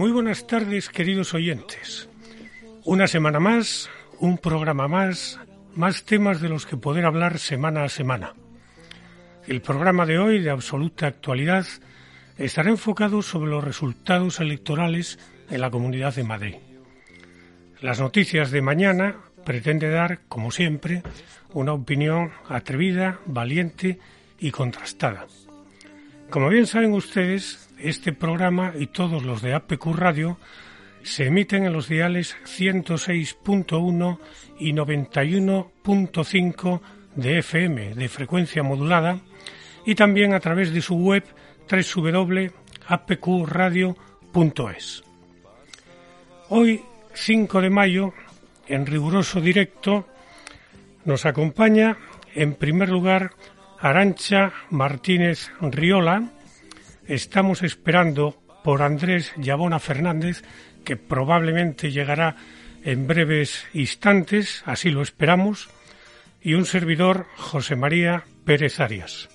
Muy buenas tardes, queridos oyentes. Una semana más, un programa más, más temas de los que poder hablar semana a semana. El programa de hoy, de absoluta actualidad, estará enfocado sobre los resultados electorales en la Comunidad de Madrid. Las noticias de mañana pretende dar, como siempre, una opinión atrevida, valiente y contrastada. Como bien saben ustedes, este programa y todos los de APQ Radio se emiten en los diales 106.1 y 91.5 de FM de frecuencia modulada y también a través de su web www.apqradio.es. Hoy, 5 de mayo, en riguroso directo, nos acompaña en primer lugar Arancha Martínez Riola, Estamos esperando por Andrés Yabona Fernández, que probablemente llegará en breves instantes, así lo esperamos, y un servidor, José María Pérez Arias.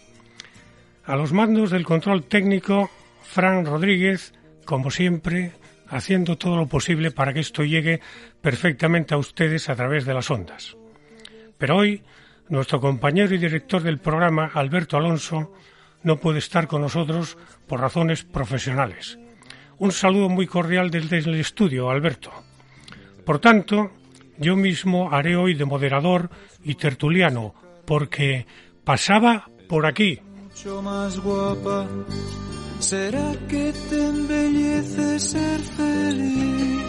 A los mandos del control técnico, Fran Rodríguez, como siempre, haciendo todo lo posible para que esto llegue perfectamente a ustedes a través de las ondas. Pero hoy, nuestro compañero y director del programa, Alberto Alonso, no puede estar con nosotros por razones profesionales. Un saludo muy cordial desde el estudio, Alberto. Por tanto, yo mismo haré hoy de moderador y tertuliano, porque pasaba por aquí. Mucho más guapa. ¿Será que te embellece ser feliz?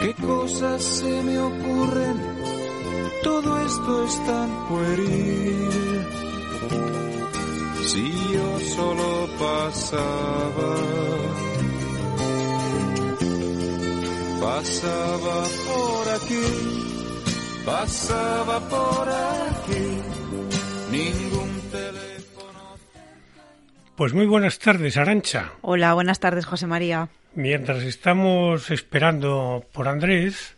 ¿Qué cosas se me ocurren? Todo esto es tan pueril si yo solo pasaba, pasaba por aquí, pasaba por aquí, ningún teléfono. Pues muy buenas tardes, Arancha. Hola, buenas tardes, José María. Mientras estamos esperando por Andrés,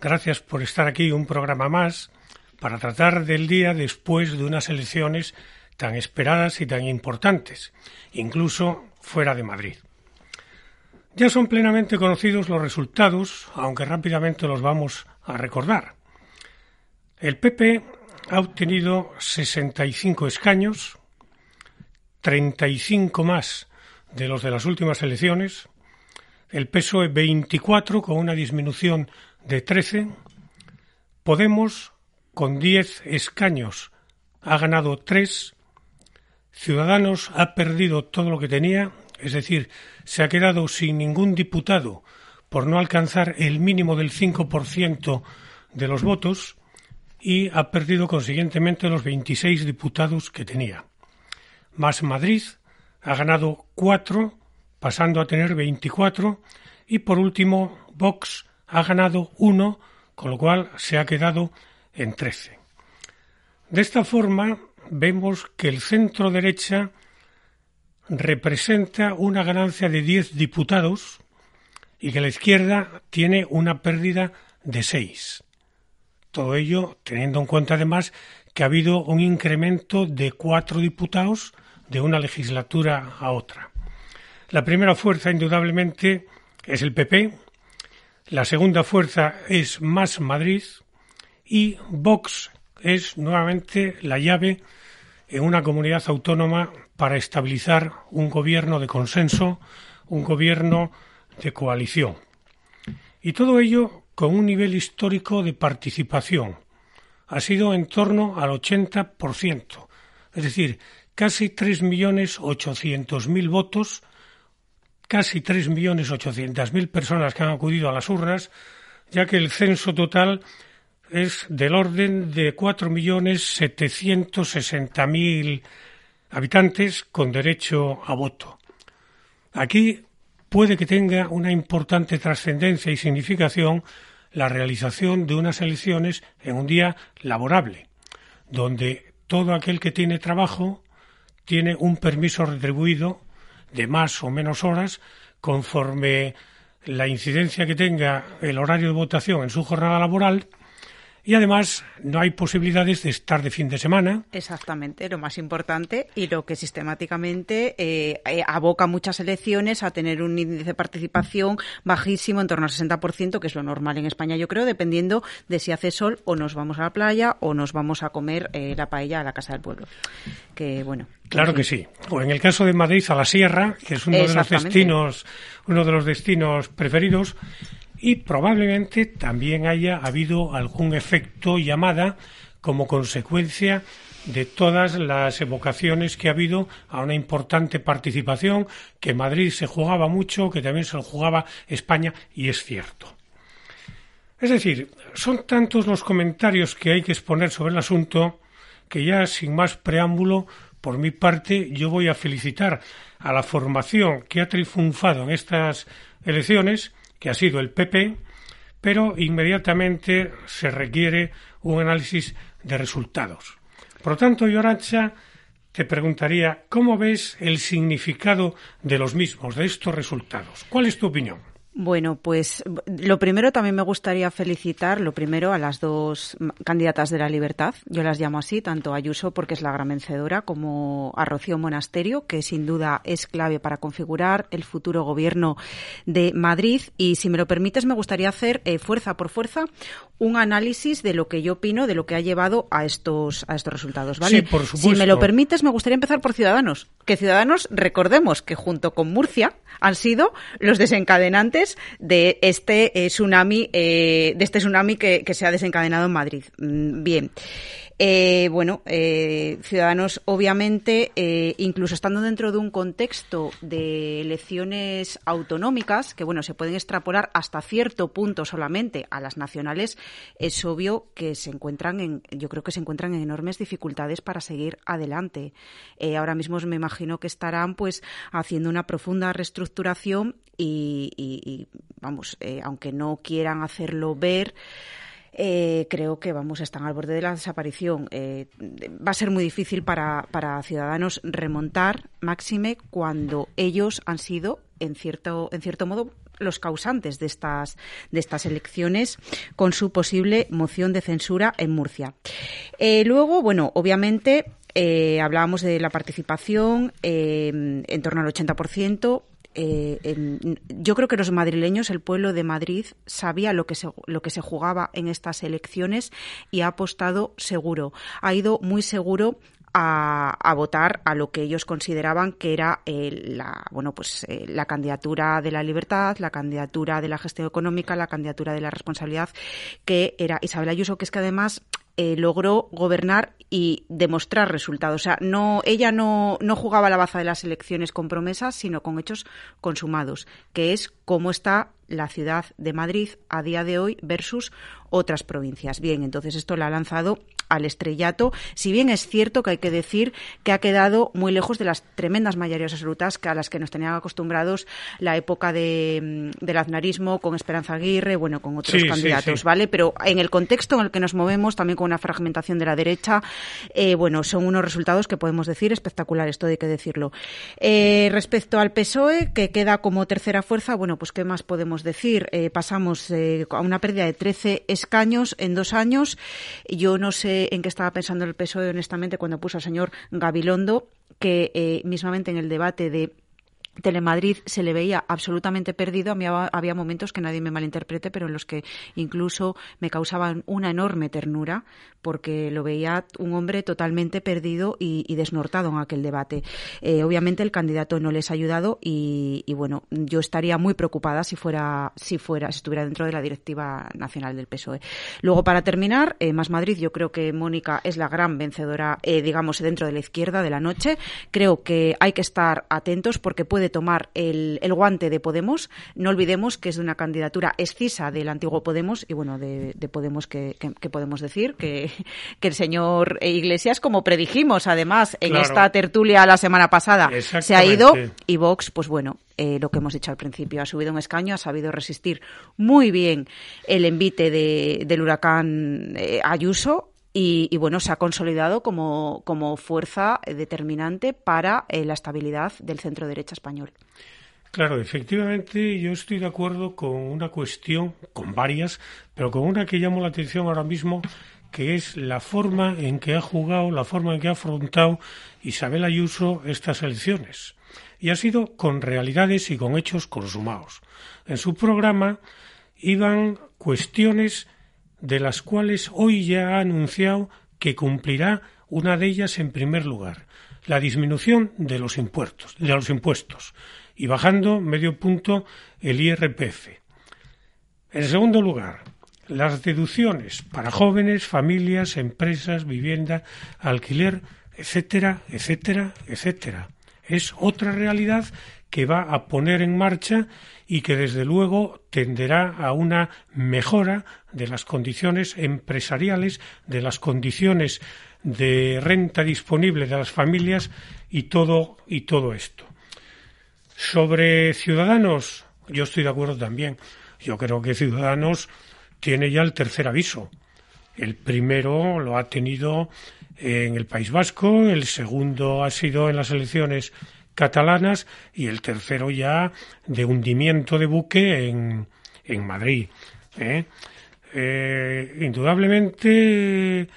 gracias por estar aquí un programa más para tratar del día después de unas elecciones tan esperadas y tan importantes, incluso fuera de Madrid. Ya son plenamente conocidos los resultados, aunque rápidamente los vamos a recordar. El PP ha obtenido 65 escaños, 35 más de los de las últimas elecciones, el PSOE 24 con una disminución de 13, Podemos con 10 escaños ha ganado 3 Ciudadanos ha perdido todo lo que tenía, es decir, se ha quedado sin ningún diputado por no alcanzar el mínimo del 5% de los votos y ha perdido consiguientemente los 26 diputados que tenía. Más Madrid ha ganado cuatro, pasando a tener 24, y por último Vox ha ganado uno, con lo cual se ha quedado en 13. De esta forma, vemos que el centro derecha representa una ganancia de 10 diputados y que la izquierda tiene una pérdida de 6. Todo ello teniendo en cuenta además que ha habido un incremento de cuatro diputados de una legislatura a otra. La primera fuerza, indudablemente, es el PP, la segunda fuerza es Más Madrid y Vox es nuevamente la llave en una comunidad autónoma para estabilizar un gobierno de consenso, un gobierno de coalición. Y todo ello con un nivel histórico de participación. Ha sido en torno al 80%, es decir, casi 3.800.000 votos, casi 3.800.000 personas que han acudido a las urnas, ya que el censo total es del orden de 4.760.000 habitantes con derecho a voto. Aquí puede que tenga una importante trascendencia y significación la realización de unas elecciones en un día laborable, donde todo aquel que tiene trabajo tiene un permiso retribuido de más o menos horas conforme la incidencia que tenga el horario de votación en su jornada laboral y además no hay posibilidades de estar de fin de semana. Exactamente, lo más importante y lo que sistemáticamente eh, eh, aboca muchas elecciones a tener un índice de participación bajísimo, en torno al 60%, que es lo normal en España, yo creo, dependiendo de si hace sol o nos vamos a la playa o nos vamos a comer eh, la paella a la casa del pueblo. Que bueno. Claro que sí. O en el caso de Madrid a la Sierra, que es uno de los destinos, uno de los destinos preferidos, y probablemente también haya habido algún efecto llamada como consecuencia de todas las evocaciones que ha habido a una importante participación, que Madrid se jugaba mucho, que también se jugaba España, y es cierto. Es decir, son tantos los comentarios que hay que exponer sobre el asunto que ya sin más preámbulo, por mi parte, yo voy a felicitar a la formación que ha triunfado en estas elecciones, que ha sido el PP, pero inmediatamente se requiere un análisis de resultados. Por lo tanto, yo, te preguntaría, ¿cómo ves el significado de los mismos, de estos resultados? ¿Cuál es tu opinión? Bueno, pues lo primero también me gustaría felicitar, lo primero a las dos candidatas de la libertad, yo las llamo así, tanto a Ayuso porque es la gran vencedora, como a Rocío Monasterio, que sin duda es clave para configurar el futuro gobierno de Madrid. Y si me lo permites, me gustaría hacer eh, fuerza por fuerza un análisis de lo que yo opino, de lo que ha llevado a estos, a estos resultados. ¿vale? Sí, por supuesto. Si me lo permites, me gustaría empezar por Ciudadanos. Que Ciudadanos, recordemos que junto con Murcia han sido los desencadenantes de este eh, tsunami, eh, de este tsunami que, que, se ha desencadenado en Madrid. Mm, bien. Eh, bueno, eh, Ciudadanos, obviamente, eh, incluso estando dentro de un contexto de elecciones autonómicas, que bueno, se pueden extrapolar hasta cierto punto solamente a las nacionales, es obvio que se encuentran en, yo creo que se encuentran en enormes dificultades para seguir adelante. Eh, ahora mismo me imagino que estarán pues haciendo una profunda reestructuración y, y, y vamos, eh, aunque no quieran hacerlo ver, eh, creo que vamos están al borde de la desaparición. Eh, va a ser muy difícil para, para Ciudadanos remontar, máxime, cuando ellos han sido, en cierto, en cierto modo, los causantes de estas, de estas elecciones con su posible moción de censura en Murcia. Eh, luego, bueno, obviamente hablábamos de la participación eh, en torno al 80% eh, yo creo que los madrileños, el pueblo de Madrid, sabía lo que, se, lo que se jugaba en estas elecciones y ha apostado seguro. Ha ido muy seguro a, a, votar a lo que ellos consideraban que era eh, la bueno pues eh, la candidatura de la libertad, la candidatura de la gestión económica, la candidatura de la responsabilidad que era Isabel Ayuso, que es que además eh, logró gobernar y demostrar resultados. O sea, no, ella no, no jugaba la baza de las elecciones con promesas, sino con hechos consumados, que es cómo está la ciudad de Madrid a día de hoy versus otras provincias. Bien, entonces esto la ha lanzado al estrellato, si bien es cierto que hay que decir que ha quedado muy lejos de las tremendas mayorías absolutas a las que nos tenían acostumbrados la época de, mm, del aznarismo con Esperanza Aguirre, bueno, con otros Sí, sí, candidatos, sí. ¿vale? Pero en el contexto en el que nos movemos, también con una fragmentación de la derecha, eh, bueno, son unos resultados que podemos decir espectaculares, todo hay que decirlo. Eh, respecto al PSOE, que queda como tercera fuerza, bueno, pues ¿qué más podemos decir? Eh, pasamos eh, a una pérdida de 13 escaños en dos años. Yo no sé en qué estaba pensando el PSOE, honestamente, cuando puso al señor Gabilondo, que eh, mismamente en el debate de Telemadrid se le veía absolutamente perdido. A mí hab- había momentos que nadie me malinterprete, pero en los que incluso me causaban una enorme ternura porque lo veía un hombre totalmente perdido y, desnortado en aquel debate. Eh, obviamente el candidato no les ha ayudado y, y, bueno, yo estaría muy preocupada si fuera, si fuera, si estuviera dentro de la directiva nacional del PSOE. Luego, para terminar, eh, Más Madrid, yo creo que Mónica es la gran vencedora, eh, digamos, dentro de la izquierda de la noche. Creo que hay que estar atentos porque puede puede tomar el, el, guante de Podemos. No olvidemos que es de una candidatura excisa del antiguo Podemos y bueno, de, de Podemos que, que, podemos decir que, que, el señor Iglesias, como predijimos además en esta tertulia la semana pasada, se ha ido y Vox, pues bueno, eh, lo que hemos dicho al principio, ha subido un escaño, ha sabido resistir muy bien el envite de, del huracán eh, Ayuso y, bueno, se ha consolidado como, como fuerza determinante para eh, la estabilidad del centro derecha español. Claro, efectivamente, yo estoy de acuerdo con una cuestión, con varias, pero con una que llamo la atención ahora mismo, que es la forma en que ha jugado, la forma en que ha afrontado Isabel Ayuso estas elecciones. Y ha sido con realidades y con hechos consumados. En su programa iban cuestiones de las cuales hoy ya ha anunciado que cumplirá una de ellas en primer lugar, la disminución de los impuestos, de los impuestos y bajando medio punto el IRPF. En segundo lugar, las deducciones para jóvenes, familias, empresas, vivienda, alquiler, etcétera, etcétera, etcétera. Es otra realidad que va a poner en marcha y que desde luego tenderá a una mejora de las condiciones empresariales, de las condiciones de renta disponible de las familias y todo y todo esto. Sobre Ciudadanos, yo estoy de acuerdo también. Yo creo que Ciudadanos tiene ya el tercer aviso. El primero lo ha tenido en el País Vasco, el segundo ha sido en las elecciones catalanas y el tercero ya de hundimiento de buque en, en Madrid. ¿eh? Eh, indudablemente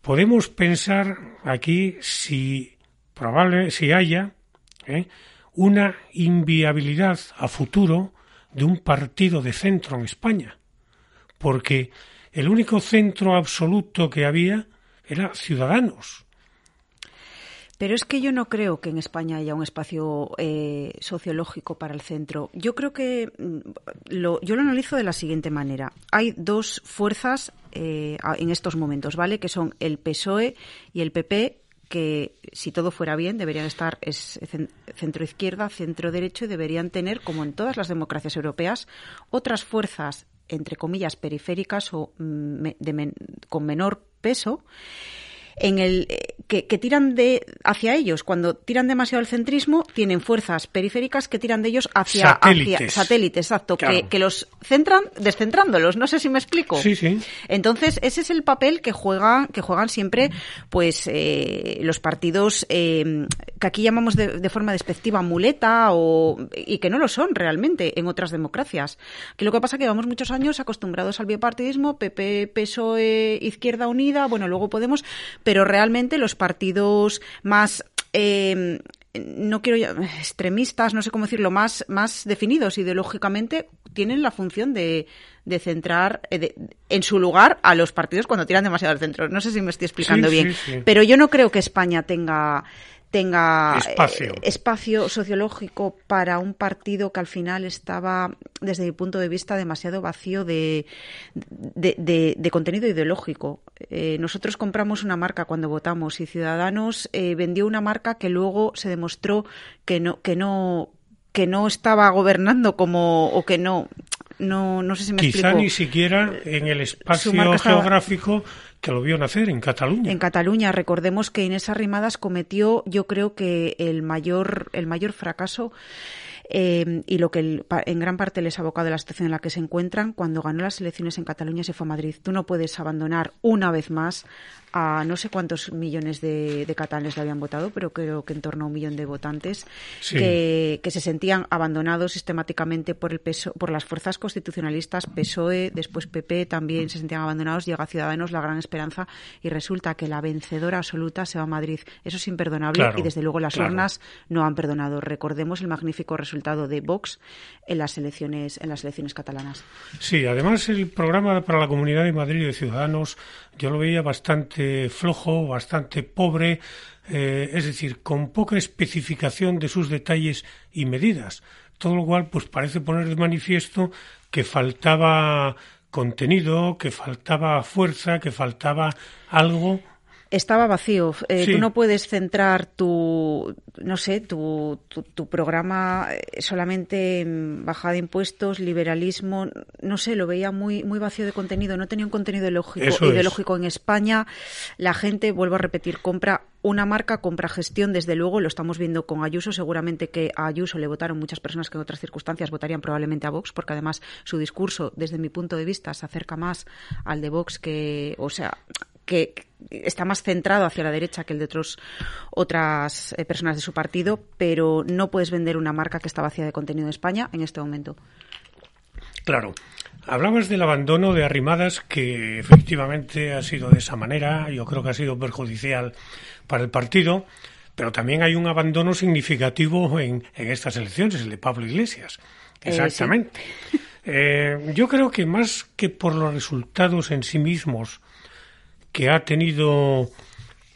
podemos pensar aquí si probable si haya ¿eh? una inviabilidad a futuro de un partido de centro en España, porque el único centro absoluto que había era Ciudadanos. Pero es que yo no creo que en España haya un espacio eh, sociológico para el centro. Yo creo que mm, lo, yo lo analizo de la siguiente manera. Hay dos fuerzas eh, en estos momentos, ¿vale? Que son el PSOE y el PP que si todo fuera bien deberían estar es centro izquierda, centro derecho y deberían tener, como en todas las democracias europeas, otras fuerzas entre comillas periféricas o mm, con menor peso en el eh, que, tiran de hacia ellos. Cuando tiran demasiado el centrismo tienen fuerzas periféricas que tiran de ellos hacia satélites, satélites exacto que, los centran descentrándolos. No sé si me explico. Sí sí. Entonces ese es el papel que juegan que juegan siempre pues eh, los partidos eh, que aquí llamamos de, forma despectiva muleta o y que no lo son realmente en otras democracias. Que lo que pasa es que llevamos muchos años acostumbrados al bipartidismo PP PSOE Izquierda Unida bueno luego podemos pero realmente los partidos más eh, no quiero extremistas, no sé cómo decirlo, más, más definidos ideológicamente, tienen la función de, de centrar eh, en su lugar a los partidos cuando tiran demasiado al centro. No sé si me estoy explicando bien, pero yo no creo que España tenga tenga espacio. Eh, espacio. sociológico para un partido que al final estaba, desde mi punto de vista, demasiado vacío de, de, contenido ideológico. Eh, nosotros compramos una marca cuando votamos y Ciudadanos eh, vendió una marca que luego se demostró que no, que no que no estaba gobernando como o que no no, no sé si me Quizá ni siquiera en el espacio geográfico que lo vio nacer en Cataluña. En Cataluña, recordemos que Inés Arrimadas cometió, yo creo que el mayor, el mayor fracaso eh, y lo que en gran parte les ha abocado a la situación en la que se encuentran cuando ganó las elecciones en Cataluña se fue a Madrid. Tú no puedes abandonar una vez más a no sé cuántos millones de, de catalanes le habían votado, pero creo que en torno a un millón de votantes que, se sentían abandonados sistemáticamente por el peso, por las fuerzas constitucionalistas, PSOE, después PP también se sentían abandonados, llega a Ciudadanos la gran esperanza y resulta que la vencedora absoluta se va a Madrid. Eso es imperdonable y desde luego las urnas no han perdonado. Recordemos el magnífico resultado de Vox en las elecciones en las elecciones catalanas. Sí, además el programa para la Comunidad de Madrid de Ciudadanos yo lo veía bastante flojo, bastante pobre, eh, es decir, con poca especificación de sus detalles y medidas. Todo lo cual, pues parece poner de manifiesto que faltaba contenido, que faltaba fuerza, que faltaba algo Estaba vacío. Eh, Sí. Tú no puedes centrar tu, no sé, tu, tu, tu programa eh, solamente en bajada de impuestos, liberalismo. No sé, lo veía muy, muy vacío de contenido. No tenía un contenido ideológico, Eso es. ideológico en España. La gente, vuelvo a repetir, compra una marca, compra gestión. Desde luego, lo estamos viendo con Ayuso. Seguramente que a Ayuso le votaron muchas personas que en otras circunstancias votarían probablemente a Vox, porque además su discurso, desde mi punto de vista, se acerca más al de Vox que, o sea, que está más centrado hacia la derecha que el de otros, otras eh, personas de su partido, pero no puedes vender una marca que está vacía de contenido en España en este momento. Claro. Hablabas del abandono de Arrimadas, que efectivamente ha sido de esa manera, yo creo que ha sido perjudicial para el partido, pero también hay un abandono significativo en, en estas elecciones, el de Pablo Iglesias. Eh, Exactamente. Eh, yo creo que más que por los resultados en sí mismos que ha tenido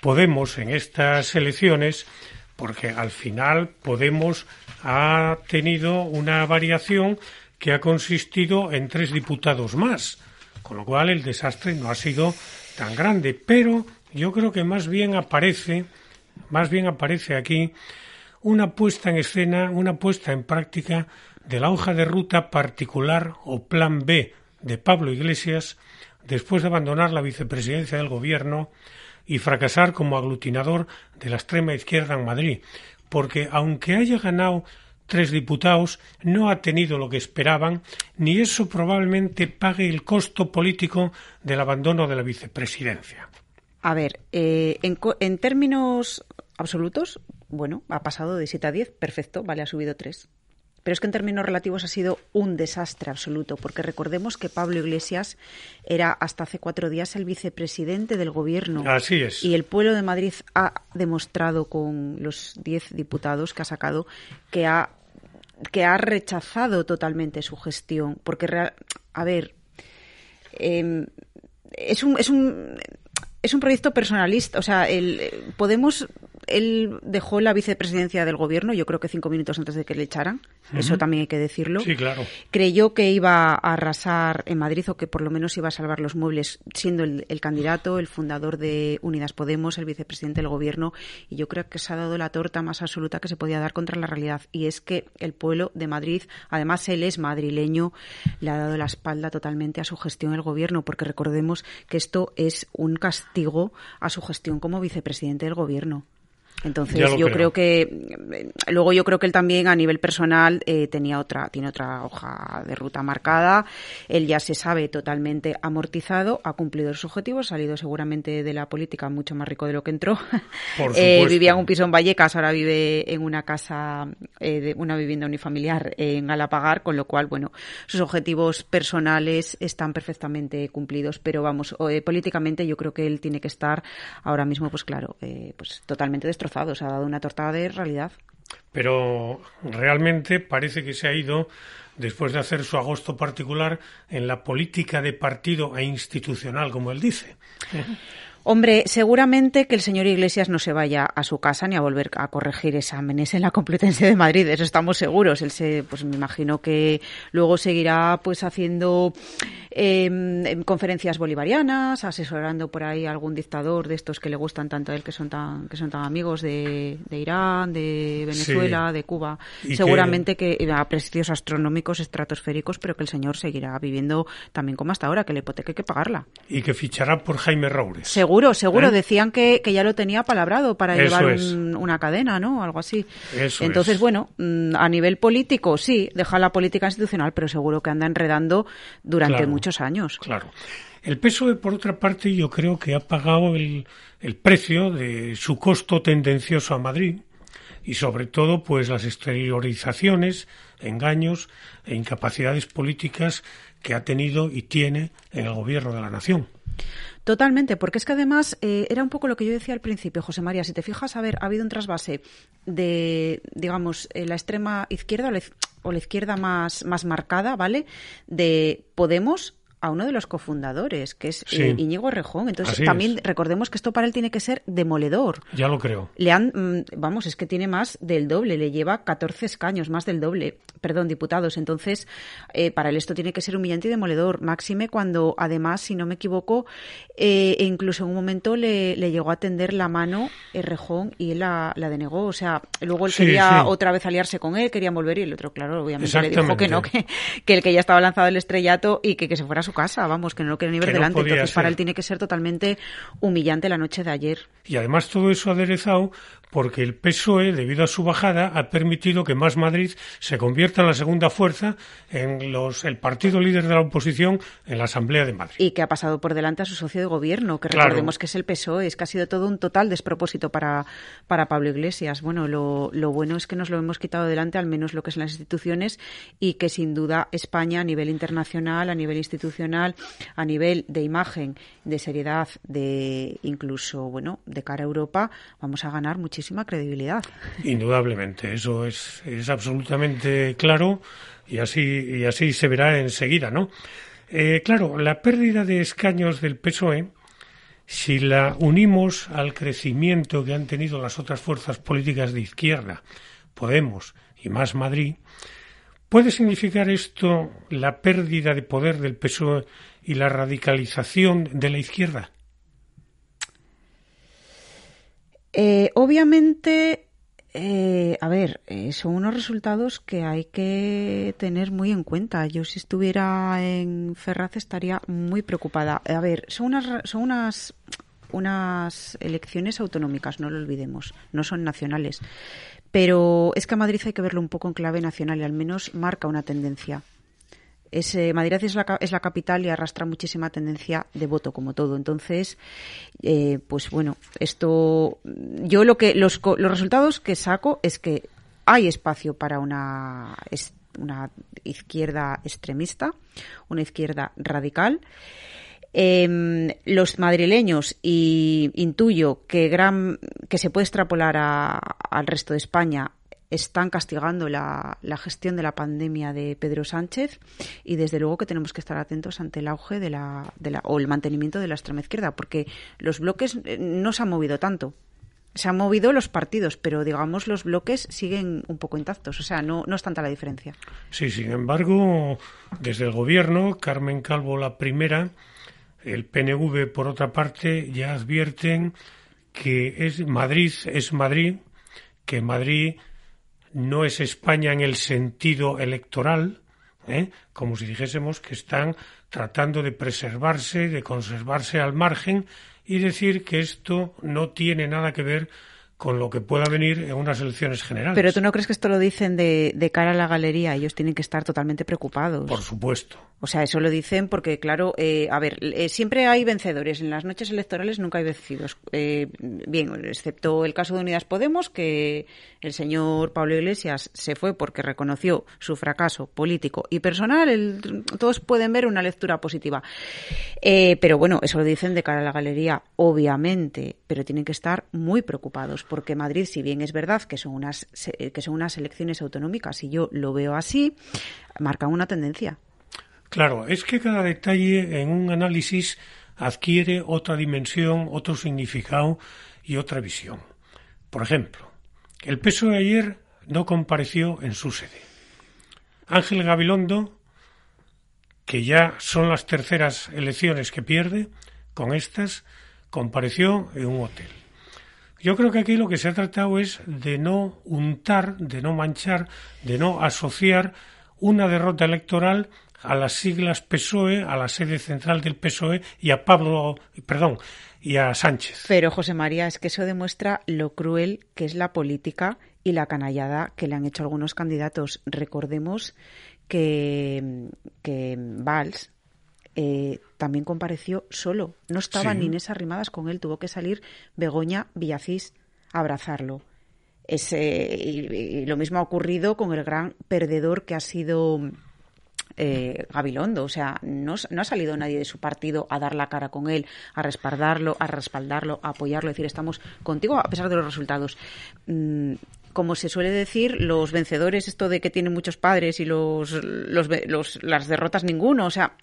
Podemos en estas elecciones, porque al final Podemos ha tenido una variación que ha consistido en tres diputados más, con lo cual el desastre no ha sido tan grande. Pero yo creo que más bien aparece, más bien aparece aquí una puesta en escena, una puesta en práctica de la hoja de ruta particular o plan B de Pablo Iglesias después de abandonar la vicepresidencia del gobierno y fracasar como aglutinador de la extrema izquierda en Madrid, porque aunque haya ganado tres diputados, no ha tenido lo que esperaban, ni eso probablemente pague el costo político del abandono de la vicepresidencia. A ver, eh, en, en términos absolutos, bueno, ha pasado de 7 a 10, perfecto, vale, ha subido 3. Pero es que en términos relativos ha sido un desastre absoluto, porque recordemos que Pablo Iglesias era hasta hace cuatro días el vicepresidente del gobierno. Así es. Y el pueblo de Madrid ha demostrado con los 10 diputados que ha sacado que ha, que ha rechazado totalmente su gestión. Porque, a ver, eh, es un, es un es un proyecto personalista, o sea, el, eh, Podemos, él dejó la vicepresidencia del gobierno, yo creo que cinco minutos antes de que le echaran, eso también hay que decirlo. Sí, claro. Creyó que iba a arrasar en Madrid o que por lo menos iba a salvar los muebles, siendo el, el candidato, el fundador de Unidas Podemos, el vicepresidente del gobierno, y yo creo que se ha dado la torta más absoluta que se podía dar contra la realidad, y es que el pueblo de Madrid, además él es madrileño, le ha dado la espalda totalmente a su gestión el gobierno, porque recordemos que esto es un castigo a su gestión como vicepresidente del gobierno. Entonces yo creo. creo que eh, luego yo creo que él también a nivel personal eh, tenía otra tiene otra hoja de ruta marcada. Él ya se sabe totalmente amortizado, ha cumplido sus objetivos, ha salido seguramente de la política mucho más rico de lo que entró. Por Eh, vivía en un piso en Vallecas, ahora vive en una casa eh, de una vivienda unifamiliar en Galapagar, con lo cual bueno sus objetivos personales están perfectamente cumplidos. Pero vamos eh, políticamente yo creo que él tiene que estar ahora mismo pues claro eh, pues totalmente destrozado, ha dado una tortada de realidad. pero realmente parece que se ha ido después de hacer su agosto particular en la política de partido e institucional, como él dice. Hombre, seguramente que el señor Iglesias no se vaya a su casa ni a volver a corregir exámenes en la Complutense de Madrid, eso estamos seguros. Él se, pues me imagino que luego seguirá pues haciendo eh, conferencias bolivarianas, asesorando por ahí a algún dictador de estos que le gustan tanto a él, que son tan, que son tan amigos de, de Irán, de Venezuela, Sí. de Cuba. Seguramente que... a precios astronómicos, estratosféricos, pero que el señor seguirá viviendo también como hasta ahora, que la hipoteca hay que pagarla. Y que fichará por Jaime Roures. Seguro, seguro. ¿Eh? Decían que, que ya lo tenía palabrado para Eso llevar un- una cadena, ¿no? Algo así. Eso Entonces, es. bueno, mm, a nivel político, sí, deja la política institucional, pero seguro que anda enredando durante Claro. muchos años. Claro. El PSOE, por otra parte, yo creo que ha pagado el, el precio de su costo tendencioso a Madrid y, sobre todo, pues las exteriorizaciones, engaños e incapacidades políticas que ha tenido y tiene en el gobierno de la nación. Totalmente, porque es que además eh, era un poco lo que yo decía al principio, José María. Si te fijas, a ver, ha habido un trasvase de, digamos, eh, la extrema izquierda o la, o la izquierda más, más marcada, ¿vale? De Podemos a uno de los cofundadores, que es Sí. eh, Íñigo Rejón. Entonces, Así también es. recordemos que esto para él tiene que ser demoledor. Ya lo creo. Le han, mm, vamos, es que tiene más del doble, le lleva 14 escaños, más del doble, perdón, diputados. Entonces, eh, para él esto tiene que ser humillante y demoledor. Máxime cuando, además, si no me equivoco, eh, incluso en un momento le, le llegó a tender la mano el Rejón y él la, la denegó. O sea, luego él Sí, quería sí. otra vez aliarse con él, quería volver y el otro, claro, obviamente le dijo que no, que, que el que ya estaba lanzado el estrellato y que, que se fuera a su casa, vamos, que no lo quería ni ver no delante. Entonces, para él tiene que ser totalmente humillante la noche de ayer. Y además todo eso aderezado porque el PSOE, debido a su bajada, ha permitido que Más Madrid se convierta en la segunda fuerza en los, el partido líder de la oposición en la Asamblea de Madrid. y que ha pasado por delante a su socio de gobierno, que Claro. recordemos que es el PSOE, es que ha sido todo un total despropósito para, para Pablo Iglesias. Bueno, lo, lo bueno es que nos lo hemos quitado delante, al menos lo que es en las instituciones, y que sin duda España a nivel internacional, a nivel institucional, a nivel de imagen, de seriedad, de incluso, bueno, de cara a Europa, vamos a ganar muchísima credibilidad. Indudablemente, eso es, es absolutamente claro y así, y así se verá enseguida, ¿no? Eh, claro, la pérdida de escaños del PSOE, si la unimos al crecimiento que han tenido las otras fuerzas políticas de izquierda, Podemos y Más Madrid, ¿puede significar esto la pérdida de poder del PSOE y la radicalización de la izquierda? Eh, obviamente, eh, a ver, eh, son unos resultados que hay que tener muy en cuenta. Yo si estuviera en Ferraz estaría muy preocupada. A ver, son unas, son unas, unas elecciones autonómicas, no lo olvidemos, no son nacionales. Pero es que a Madrid hay que verlo un poco en clave nacional y al menos marca una tendencia. Es, eh, Madrid es la, es la capital y arrastra muchísima tendencia de voto, como todo. Entonces, eh, pues bueno, esto, yo lo que, los, los resultados que saco es que hay espacio para una, una izquierda extremista, una izquierda radical. Em, los madrileños y intuyo que gran que se puede extrapolar a- al resto de España están castigando la, la gestión de la pandemia de Pedro Sánchez y desde luego que tenemos que estar atentos ante el auge de la, de la o el mantenimiento de la extrema izquierda porque los bloques eh, no se han movido tanto. Se han movido los partidos pero digamos los bloques siguen un poco intactos o sea no, no es tanta la diferencia. Sí, sin embargo, desde el gobierno, Carmen Calvo la primera, el PNV por otra parte, ya advierten que es Madrid es Madrid, que Madrid no es España en el sentido electoral, ¿eh? como si dijésemos que están tratando de preservarse, de conservarse al margen y decir que esto no tiene nada que ver con lo que pueda venir en unas elecciones generales. pero tú no crees que esto lo dicen de, de cara a la galería ellos tienen que estar totalmente preocupados Por supuesto. O sea, eso lo dicen porque, claro, eh, a ver, eh, siempre hay vencedores. En las noches electorales nunca hay vencidos. Eh, bien, excepto el caso de Unidas Podemos, que el señor Pablo Iglesias se fue porque reconoció su fracaso político y personal. El- todos pueden ver una lectura positiva. Eh, pero bueno, eso lo dicen de cara a la galería, obviamente, pero tienen que estar muy preocupados porque Madrid, si bien es verdad que son unas, se- que son unas elecciones autonómicas y yo lo veo así, marcan una tendencia. Claro, es que cada detalle en un análisis adquiere otra dimensión, otro significado y otra visión. Por ejemplo, el PSOE ayer no compareció en su sede. Ángel Gabilondo, que ya son las terceras elecciones que pierde, con estas, compareció en un hotel. Yo creo que aquí lo que se ha tratado es de no untar, de no manchar, de no asociar una derrota electoral a las siglas PSOE, a la sede central del PSOE y a Pablo, perdón, y a Sánchez. Pero José María, es que eso demuestra lo cruel que es la política y la canallada que le han hecho algunos candidatos. Recordemos que, Valls eh, también compareció solo. No estaba Sí. Inés Arrimadas con él, tuvo que salir Begoña Villacís a abrazarlo. Ese, y, y lo mismo ha ocurrido con el gran perdedor que ha sido eh, Gabilondo. O sea, no, no ha salido nadie de su partido a dar la cara con él, a respaldarlo, a respaldarlo, a apoyarlo, a decir estamos contigo a pesar de los resultados. Mm, como se suele decir, los vencedores, esto de que tienen muchos padres y los, los, los- las derrotas ninguno. O sea,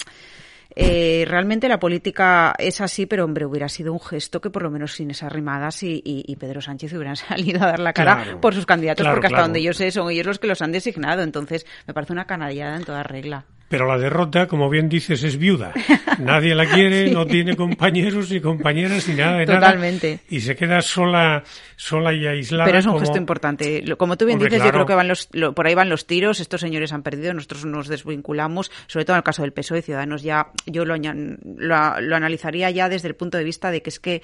Eh, realmente la política es así, pero hombre, hubiera sido un gesto que por lo menos sin esas rimadas y, y, Pedro Sánchez hubieran salido a dar la cara por sus candidatos, porque hasta donde yo sé son ellos los que los han designado. Entonces, me parece una canallada en toda regla. Pero la derrota, como bien dices, es viuda. Nadie la quiere, no tiene compañeros ni compañeras ni nada de Totalmente. Y se queda sola, sola y aislada. Pero es un gesto importante. Como tú bien dices, yo creo que van los, por ahí van los tiros. Estos señores han perdido, nosotros nos desvinculamos, sobre todo en el caso del PSOE. Ciudadanos ya, yo lo, lo, analizaría ya desde el punto de vista de que es que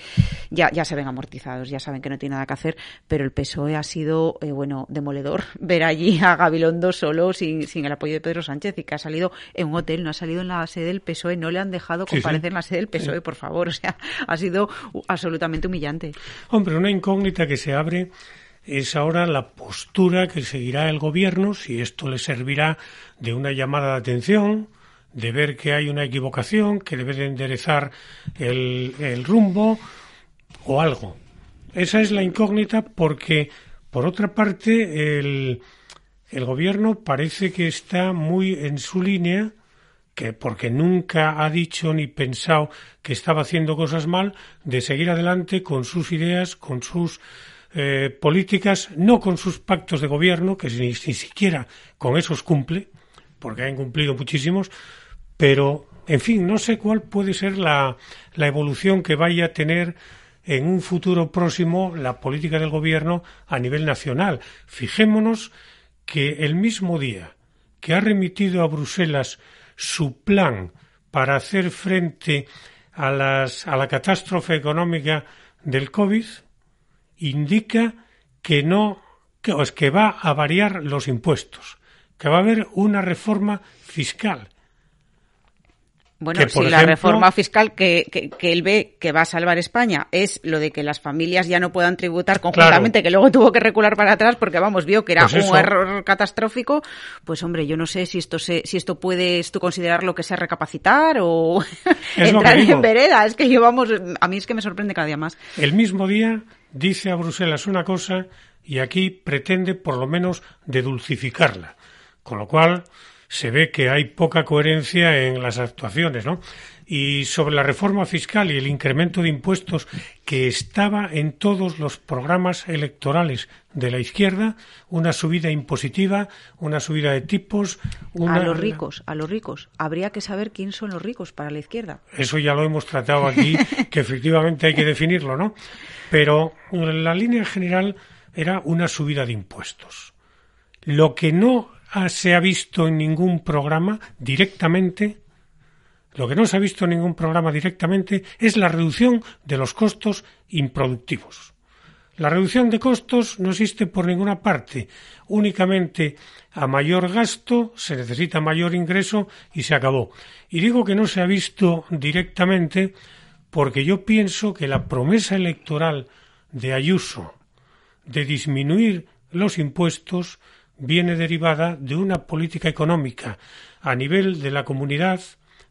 ya, ya se ven amortizados, ya saben que no tiene nada que hacer. Pero el PSOE ha sido, eh, bueno, demoledor ver allí a Gabilondo solo sin, sin el apoyo de Pedro Sánchez y que ha salido en un hotel, no ha salido en la sede del PSOE, no le han dejado comparecer en la sede del PSOE, por favor. O sea, ha sido absolutamente humillante. Hombre, una incógnita que se abre es ahora la postura que seguirá el gobierno, si esto le servirá de una llamada de atención, de ver que hay una equivocación, que debe de enderezar el, el rumbo o algo. Esa es la incógnita porque, por otra parte, el, el gobierno parece que está muy en su línea, que porque nunca ha dicho ni pensado que estaba haciendo cosas mal, de seguir adelante con sus ideas, con sus eh, políticas, no con sus pactos de gobierno, que ni, siquiera con esos cumple, porque han cumplido muchísimos, pero, en fin, no sé cuál puede ser la, la evolución que vaya a tener en un futuro próximo la política del gobierno a nivel nacional. Fijémonos que el mismo día que ha remitido a Bruselas su plan para hacer frente a, las, a la catástrofe económica del COVID, indica que no, que, que va a variar los impuestos, que va a haber una reforma fiscal bueno, si la reforma fiscal que, que, él ve que va a salvar España es lo de que las familias ya no puedan tributar conjuntamente, que luego tuvo que recular para atrás porque, vamos, vio que era pues un error catastrófico, pues hombre, yo no sé si esto se, si esto puedes tú considerar lo que sea recapacitar o entrar en vereda. Es que yo, vamos, a mí es que me sorprende cada día más. El mismo día dice a Bruselas una cosa y aquí pretende por lo menos dedulcificarla. Con lo cual, se ve que hay poca coherencia en las actuaciones, ¿no? Y sobre la reforma fiscal y el incremento de impuestos que estaba en todos los programas electorales de la izquierda, una subida impositiva, una subida de tipos. A los ricos, a los ricos. Habría que saber quién son los ricos para la izquierda. Eso ya lo hemos tratado aquí, que efectivamente hay que definirlo, ¿no? Pero la línea general era una subida de impuestos. Lo que no se ha visto en ningún programa directamente, lo que no se ha visto en ningún programa directamente es la reducción de los costos improductivos. La reducción de costos no existe por ninguna parte. Únicamente a mayor gasto se necesita mayor ingreso y se acabó. Y digo que no se ha visto directamente porque yo pienso que la promesa electoral de Ayuso de disminuir los impuestos viene derivada de una política económica a nivel de la comunidad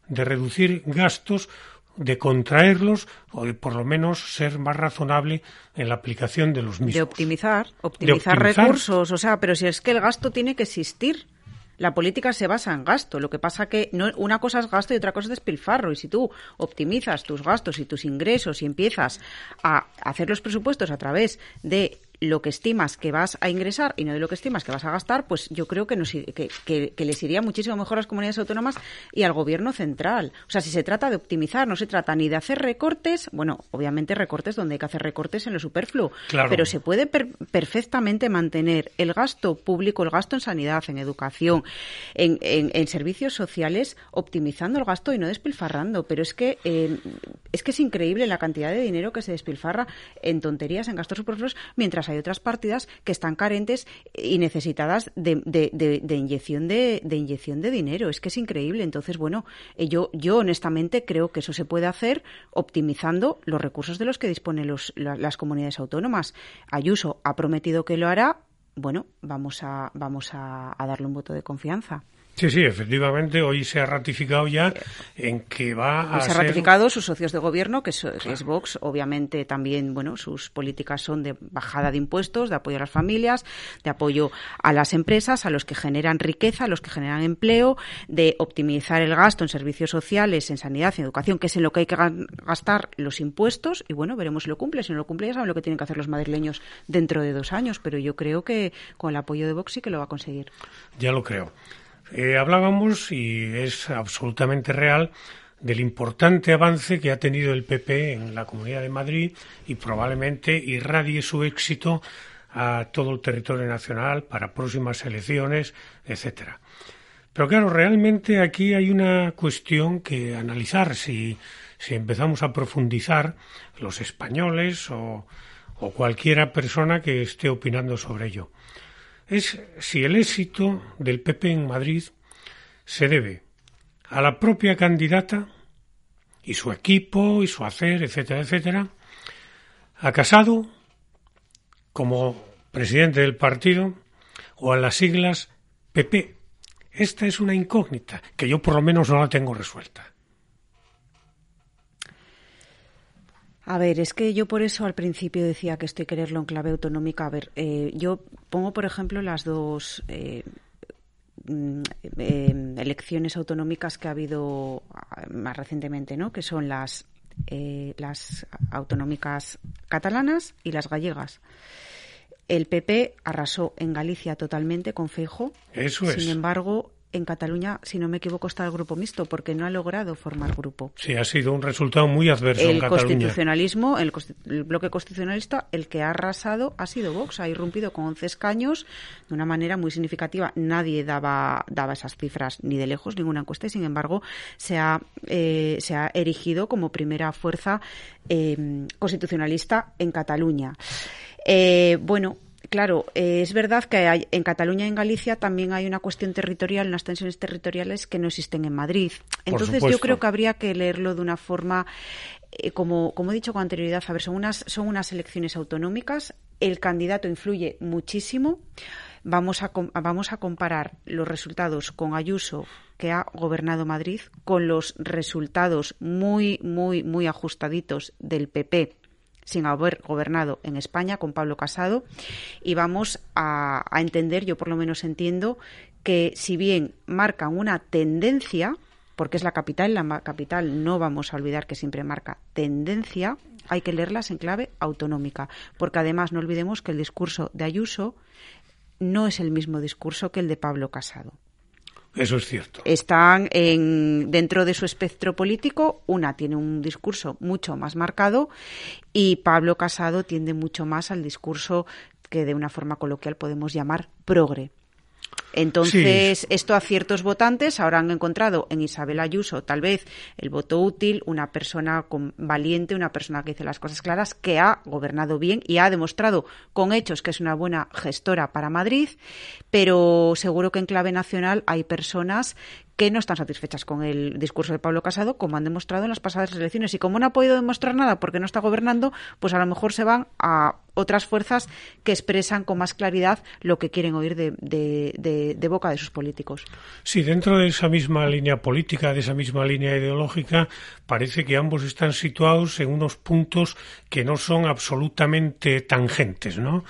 de reducir gastos, de contraerlos o de por lo menos ser más razonable en la aplicación de los mismos. De optimizar, optimizar, recursos, o sea, pero si es que el gasto tiene que existir. La política se basa en gasto. Lo que pasa que no, una cosa es gasto y otra cosa es despilfarro. Y si tú optimizas tus gastos y tus ingresos y empiezas a hacer los presupuestos a través de lo que estimas que vas a ingresar y no de lo que estimas que vas a gastar, pues yo creo que, nos, que, les iría muchísimo mejor a las comunidades autónomas y al gobierno central. O sea, si se trata de optimizar, no se trata ni de hacer recortes, bueno, obviamente recortes donde hay que hacer recortes en lo superfluo, pero se puede perfectamente mantener el gasto público, el gasto en sanidad, en educación, en, en, servicios sociales, optimizando el gasto y no despilfarrando. Pero es que, eh, es que es increíble la cantidad de dinero que se despilfarra en tonterías, en gastos superfluos, mientras hay otras partidas que están carentes y necesitadas de, de, inyección de, inyección de dinero. Es que es increíble. Entonces, bueno, eh, yo, yo honestamente creo que eso se puede hacer optimizando los recursos de los que disponen los, las comunidades autónomas. Ayuso ha prometido que lo hará. Bueno, vamos a, vamos a darle un voto de confianza. Sí, sí, efectivamente, hoy se ha ratificado ya en que va a se ha ratificado sus socios de gobierno, que es, que es, Vox. Obviamente también, bueno, sus políticas son de bajada de impuestos, de apoyo a las familias, de apoyo a las empresas, a los que generan riqueza, a los que generan empleo, de optimizar el gasto en servicios sociales, en sanidad, en educación, que es en lo que hay que gastar los impuestos. Y bueno, veremos si lo cumple. Si no lo cumple, ya saben lo que tienen que hacer los madrileños dentro de dos años. Pero yo creo que con el apoyo de Vox sí que lo va a conseguir. Ya lo creo. Eh, hablábamos, y es absolutamente real, del importante avance que ha tenido el PP en la Comunidad de Madrid y probablemente irradie su éxito a todo el territorio nacional para próximas elecciones, etcétera. Pero claro, realmente aquí hay una cuestión que analizar si, si empezamos a profundizar los españoles o, o cualquiera persona que esté opinando sobre ello es si el éxito del PP en Madrid se debe a la propia candidata y su equipo y su hacer, etcétera, etcétera, a Casado como presidente del partido o a las siglas PP. Esta es una incógnita que yo por lo menos no la tengo resuelta. A ver, es que yo por eso al principio decía que estoy quererlo en clave autonómica. A ver, eh, yo pongo, por ejemplo, las dos eh, mm, eh, elecciones autonómicas que ha habido ah, más recientemente, ¿no? Que son las las autonómicas catalanas y las gallegas. El PP arrasó en Galicia totalmente con Feijo. Eso es. Sin embargo, en Cataluña, si no me equivoco, está el grupo mixto, porque no ha logrado formar grupo. Sí, ha sido un resultado muy adverso el en Cataluña. Constitucionalismo, el, el, bloque constitucionalista, el que ha arrasado ha sido Vox, ha irrumpido con 11 escaños de una manera muy significativa. Nadie daba, daba esas cifras ni de lejos, ninguna encuesta, y sin embargo se ha, eh, se ha erigido como primera fuerza eh, constitucionalista en Cataluña. Eh, bueno, claro, eh, es verdad que hay, en Cataluña y en Galicia también hay una cuestión territorial, unas tensiones territoriales que no existen en Madrid. Entonces yo creo que habría que leerlo de una forma, eh, como, como he dicho con anterioridad, a ver, son unas, son unas elecciones autonómicas, el candidato influye muchísimo. Vamos a, vamos a comparar los resultados con Ayuso, que ha gobernado Madrid, con los resultados muy, muy, muy ajustaditos del PP sin haber gobernado en España con Pablo Casado y vamos a, entender, yo por lo menos entiendo, que si bien marcan una tendencia, porque es la capital, la capital no vamos a olvidar que siempre marca tendencia, hay que leerlas en clave autonómica, porque además no olvidemos que el discurso de Ayuso no es el mismo discurso que el de Pablo Casado. Eso es cierto. Están en, dentro de su espectro político. Una tiene un discurso mucho más marcado y Pablo Casado tiende mucho más al discurso que de una forma coloquial podemos llamar progre. Entonces, esto a ciertos votantes ahora han encontrado en Isabel Ayuso tal vez el voto útil, una persona valiente, una persona que dice las cosas claras, que ha gobernado bien y ha demostrado con hechos que es una buena gestora para Madrid, pero seguro que en clave nacional hay personas que no están satisfechas con el discurso de Pablo Casado, como han demostrado en las pasadas elecciones. Y como no ha podido demostrar nada porque no está gobernando, pues a lo mejor se van a otras fuerzas que expresan con más claridad lo que quieren oír de, de, boca de sus políticos. Sí, dentro de esa misma línea política, de esa misma línea ideológica, parece que ambos están situados en unos puntos que no son absolutamente tangentes, ¿no?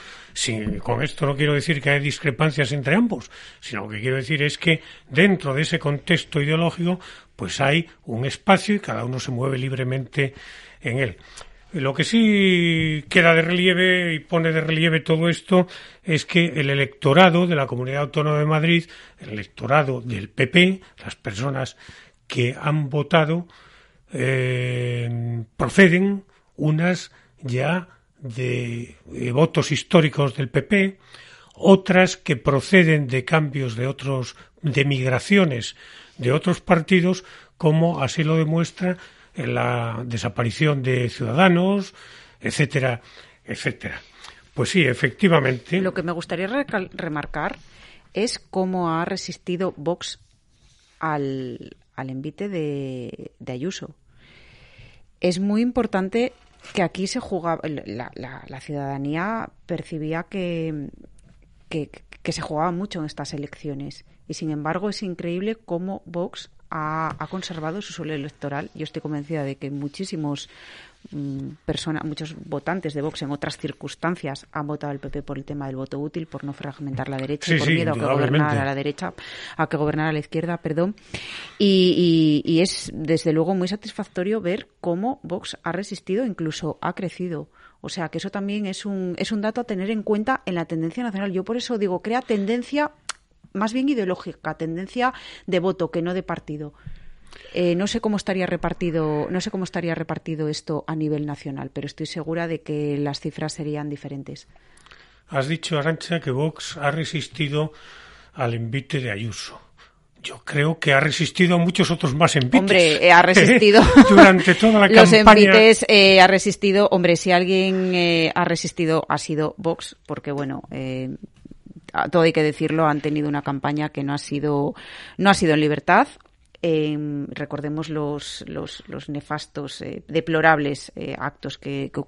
con esto no quiero decir que hay discrepancias entre ambos, sino lo que quiero decir es que dentro de ese contexto ideológico, pues hay un espacio y cada uno se mueve libremente en él. Lo que sí queda de relieve y pone de relieve todo esto es que el electorado de la Comunidad Autónoma de Madrid, el electorado del PP, las personas que han votado, eh, proceden unas ya de, votos históricos del PP, otras que proceden de cambios de otros, de migraciones de otros partidos, como así lo demuestra la desaparición de ciudadanos, etcétera, etcétera. Pues sí, efectivamente. Lo que me gustaría remarcar es cómo ha resistido Vox al, al envite de, Ayuso. Es muy importante que aquí se jugaba, la, la, ciudadanía percibía que, que, se jugaba mucho en estas elecciones. Y sin embargo es increíble cómo Vox ha, ha conservado su suelo electoral. Yo estoy convencida de que muchísimos mm, personas, muchos votantes de Vox en otras circunstancias han votado al PP por el tema del voto útil, por no fragmentar la derecha, Sí, por sí, miedo a que gobernara a la derecha, a que gobernara a la izquierda, perdón. Y, y- y es desde luego muy satisfactorio ver cómo Vox ha resistido, incluso ha crecido. O sea que eso también es un, es un dato a tener en cuenta en la tendencia nacional. Yo por eso digo, crea tendencia más bien ideológica, tendencia de voto que no de partido. Eh, no sé cómo estaría repartido, no sé cómo estaría repartido esto a nivel nacional, pero estoy segura de que las cifras serían diferentes. Has dicho, Arancha, que Vox ha resistido al envite de Ayuso. Yo creo que ha resistido a muchos otros más envites. Hombre, eh, ha resistido Durante toda la los campaña. envites, eh, ha resistido. Hombre, si alguien eh, ha resistido ha sido Vox, porque bueno, todo hay que decirlo, han tenido una campaña que no ha sido, no ha sido en libertad. Eh, recordemos los, los, los nefastos, eh, deplorables eh, actos que, que,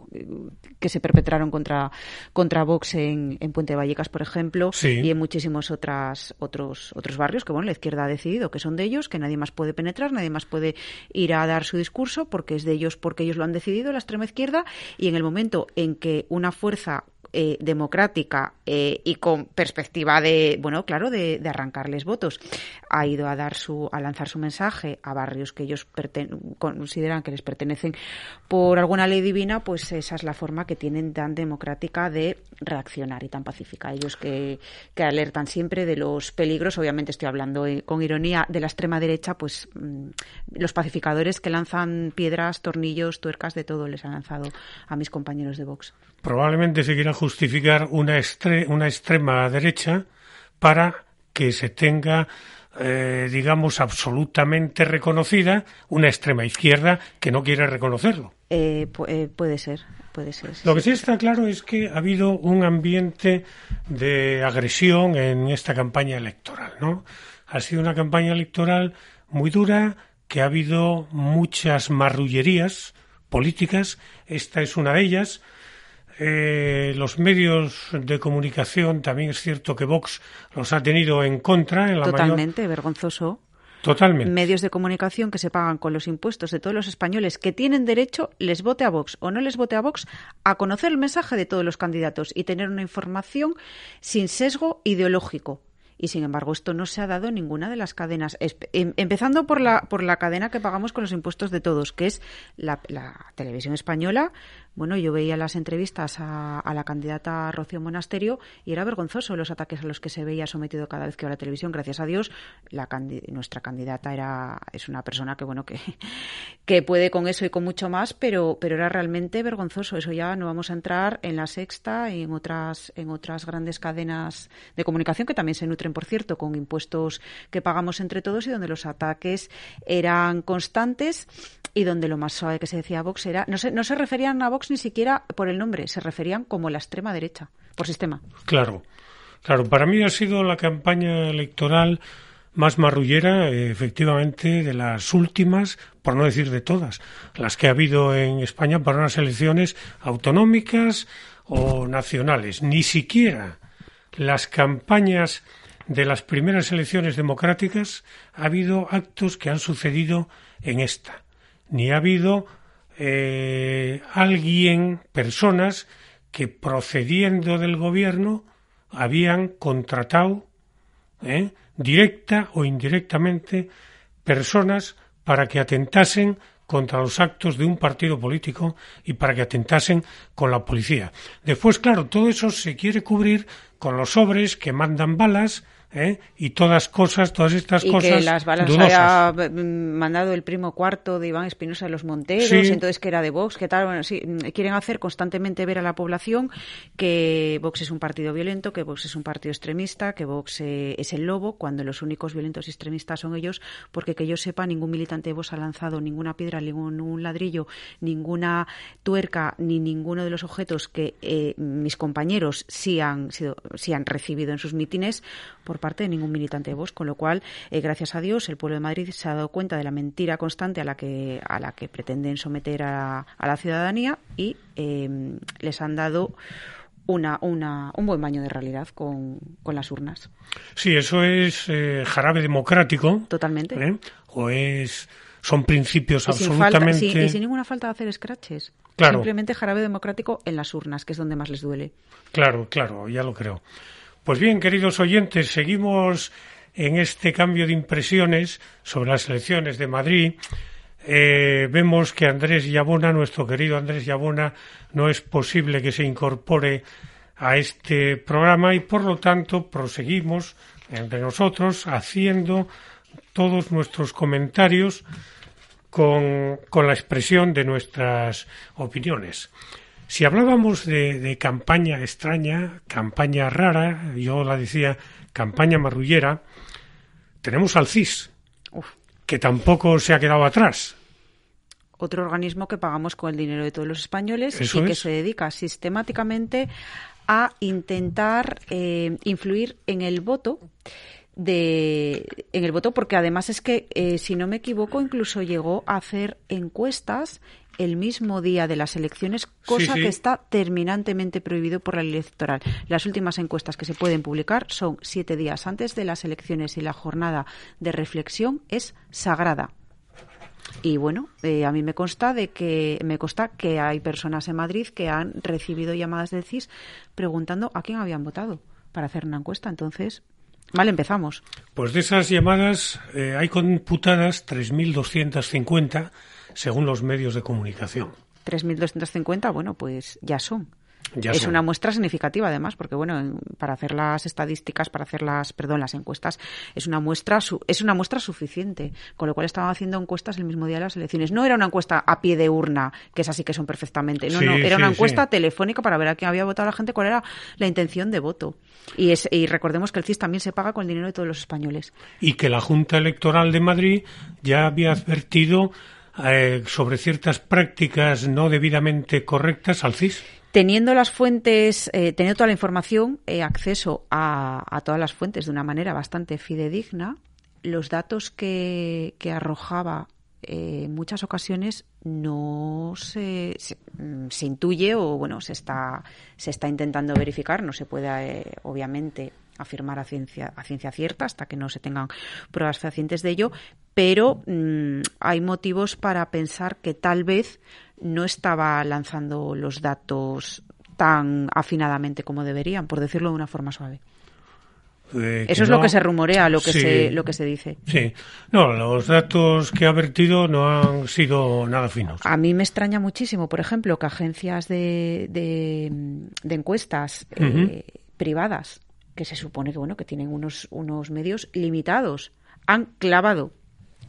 que se perpetraron contra, contra Vox en, en Puente Vallecas, por ejemplo, Sí. y en muchísimos otras, otros, otros barrios que bueno, la izquierda ha decidido que son de ellos, que nadie más puede penetrar, nadie más puede ir a dar su discurso porque es de ellos, porque ellos lo han decidido, la extrema izquierda, y en el momento en que una fuerza eh, democrática eh, y con perspectiva de, bueno, claro, de, arrancarles votos, ha ido a dar su, a lanzar su mensaje a barrios que ellos consideran que les pertenecen por alguna ley divina, pues esa es la forma que tienen tan democrática de reaccionar y tan pacífica. Ellos que, que alertan siempre de los peligros, obviamente estoy hablando eh, con ironía, de la extrema derecha, pues mm, los pacificadores que lanzan piedras, tornillos, tuercas, de todo les han lanzado a mis compañeros de Vox. Probablemente se quiera justificar una, estre- una extrema derecha para que se tenga, eh, digamos, absolutamente reconocida una extrema izquierda que no quiere reconocerlo. Eh, pu- eh, puede ser, puede ser. sí, Lo que sí está claro es que ha habido un ambiente de agresión en esta campaña electoral, ¿no? Ha sido una campaña electoral muy dura, que ha habido muchas marrullerías políticas, esta es una de ellas. Eh, los medios de comunicación también es cierto que Vox los ha tenido en contra en la mayor Totalmente, vergonzoso. totalmente medios de comunicación que se pagan con los impuestos de todos los españoles que tienen derecho, les vote a Vox o no les vote a Vox, a conocer el mensaje de todos los candidatos y tener una información sin sesgo ideológico. Y sin embargo, esto no se ha dado en ninguna de las cadenas, em- empezando por la, por la cadena que pagamos con los impuestos de todos, que es la, televisión española. Bueno, yo veía las entrevistas a, la candidata Rocío Monasterio y era vergonzoso los ataques a los que se veía sometido cada vez que iba a la televisión. Gracias a Dios, la nuestra candidata era es una persona que bueno que, que puede con eso y con mucho más, pero pero era realmente vergonzoso. Eso ya no vamos a entrar en la sexta y en otras en otras grandes cadenas de comunicación que también se nutren, por cierto, con impuestos que pagamos entre todos y donde los ataques eran constantes y donde lo más suave que se decía a Vox era no se, no se referían a Vox ni siquiera por el nombre, se referían como la extrema derecha por sistema. Claro, claro. Para mí ha sido la campaña electoral más marrullera, efectivamente, de las últimas, por no decir de todas, las que ha habido en España para unas elecciones autonómicas o nacionales. Ni siquiera las campañas de las primeras elecciones democráticas ha habido actos que han sucedido en esta. Ni ha habido eh, alguien, personas que procediendo del gobierno habían contratado ¿eh? directa o indirectamente personas para que atentasen contra los actos de un partido político y para que atentasen con la policía. Después, claro, todo eso se quiere cubrir con los sobres que mandan balas ¿eh? y todas cosas, todas estas y cosas que las balas dudosas. haya mm, mandado el primo cuarto de Iván Espinosa de los Monteros, Sí. entonces que era de Vox, que tal, bueno, sí, mm, quieren hacer constantemente ver a la población que Vox es un partido violento, que Vox es un partido extremista, que Vox eh, es el lobo, cuando los únicos violentos y extremistas son ellos, porque que yo sepa, ningún militante de Vox ha lanzado ninguna piedra, ningún ladrillo, ninguna tuerca, ni ninguno de los objetos que eh, mis compañeros sí han sido, sí han recibido en sus mítines por parte de ningún militante de Vox, con lo cual, eh, gracias a Dios, el pueblo de Madrid se ha dado cuenta de la mentira constante a la que, a la que pretenden someter a, a la ciudadanía y eh, les han dado una, una, un buen baño de realidad con, con las urnas. Sí, eso es eh, jarabe democrático. Totalmente. ¿eh? O es son principios Y sin, absolutamente. falta, sí, y sin ninguna falta de hacer scratches. Claro. Simplemente jarabe democrático en las urnas, que es donde más les duele. Claro, claro, ya lo creo. Pues bien, queridos oyentes, seguimos en este cambio de impresiones sobre las elecciones de Madrid. Eh, vemos que Andrés Yabona, nuestro querido Andrés Yabona, no es posible que se incorpore a este programa y por lo tanto proseguimos entre nosotros haciendo todos nuestros comentarios con, con la expresión de nuestras opiniones. Si hablábamos de, de, campaña extraña, campaña rara, yo la decía campaña marrullera, tenemos al CIS, Uf. que tampoco se ha quedado atrás. Otro organismo que pagamos con el dinero de todos los españoles Eso y que se dedica sistemáticamente a intentar eh, influir en el voto de en el voto porque además es que eh, si no me equivoco incluso llegó a hacer encuestas el mismo día de las elecciones, cosa Sí, sí. que está terminantemente prohibido por la ley electoral. Las últimas encuestas que se pueden publicar son siete días antes de las elecciones y la jornada de reflexión es sagrada. Y bueno, eh, a mí me consta de que me consta que hay personas en Madrid que han recibido llamadas del CIS preguntando a quién habían votado para hacer una encuesta. Entonces, vale, empezamos. Pues de esas llamadas eh, hay computadas 3.250 según los medios de comunicación. 3.250, bueno, pues ya son. Ya es son. una muestra significativa, además, porque bueno, en- para hacer las estadísticas, para hacer las, perdón, las encuestas, es una muestra, su- es una muestra suficiente. Con lo cual estaban haciendo encuestas el mismo día de las elecciones. No era una encuesta a pie de urna, que es así que son perfectamente. No, Sí, no, era sí, una encuesta sí. telefónica para ver a quién había votado la gente, cuál era la intención de voto. Y, es, y recordemos que el CIS también se paga con el dinero de todos los españoles. y que la Junta Electoral de Madrid ya había advertido eh, sobre ciertas prácticas no debidamente correctas al CIS. Teniendo las fuentes, eh, teniendo toda la información, eh, acceso a, a todas las fuentes de una manera bastante fidedigna, los datos que, arrojaba eh, en muchas ocasiones no se, se, mm, se intuye o bueno se está se está intentando verificar no se puede eh, obviamente afirmar a ciencia a ciencia cierta hasta que no se tengan pruebas fehacientes de ello pero mm, hay motivos para pensar que tal vez no estaba lanzando los datos tan afinadamente como deberían por decirlo de una forma suave. Eh, eso es no- lo que se rumorea lo que Sí. se lo que se dice. Sí, no, los datos que ha vertido no han sido nada finos. A mí me extraña muchísimo, por ejemplo, que agencias de, de, de encuestas eh, privadas, que se supone que bueno que tienen unos, unos medios limitados, han clavado,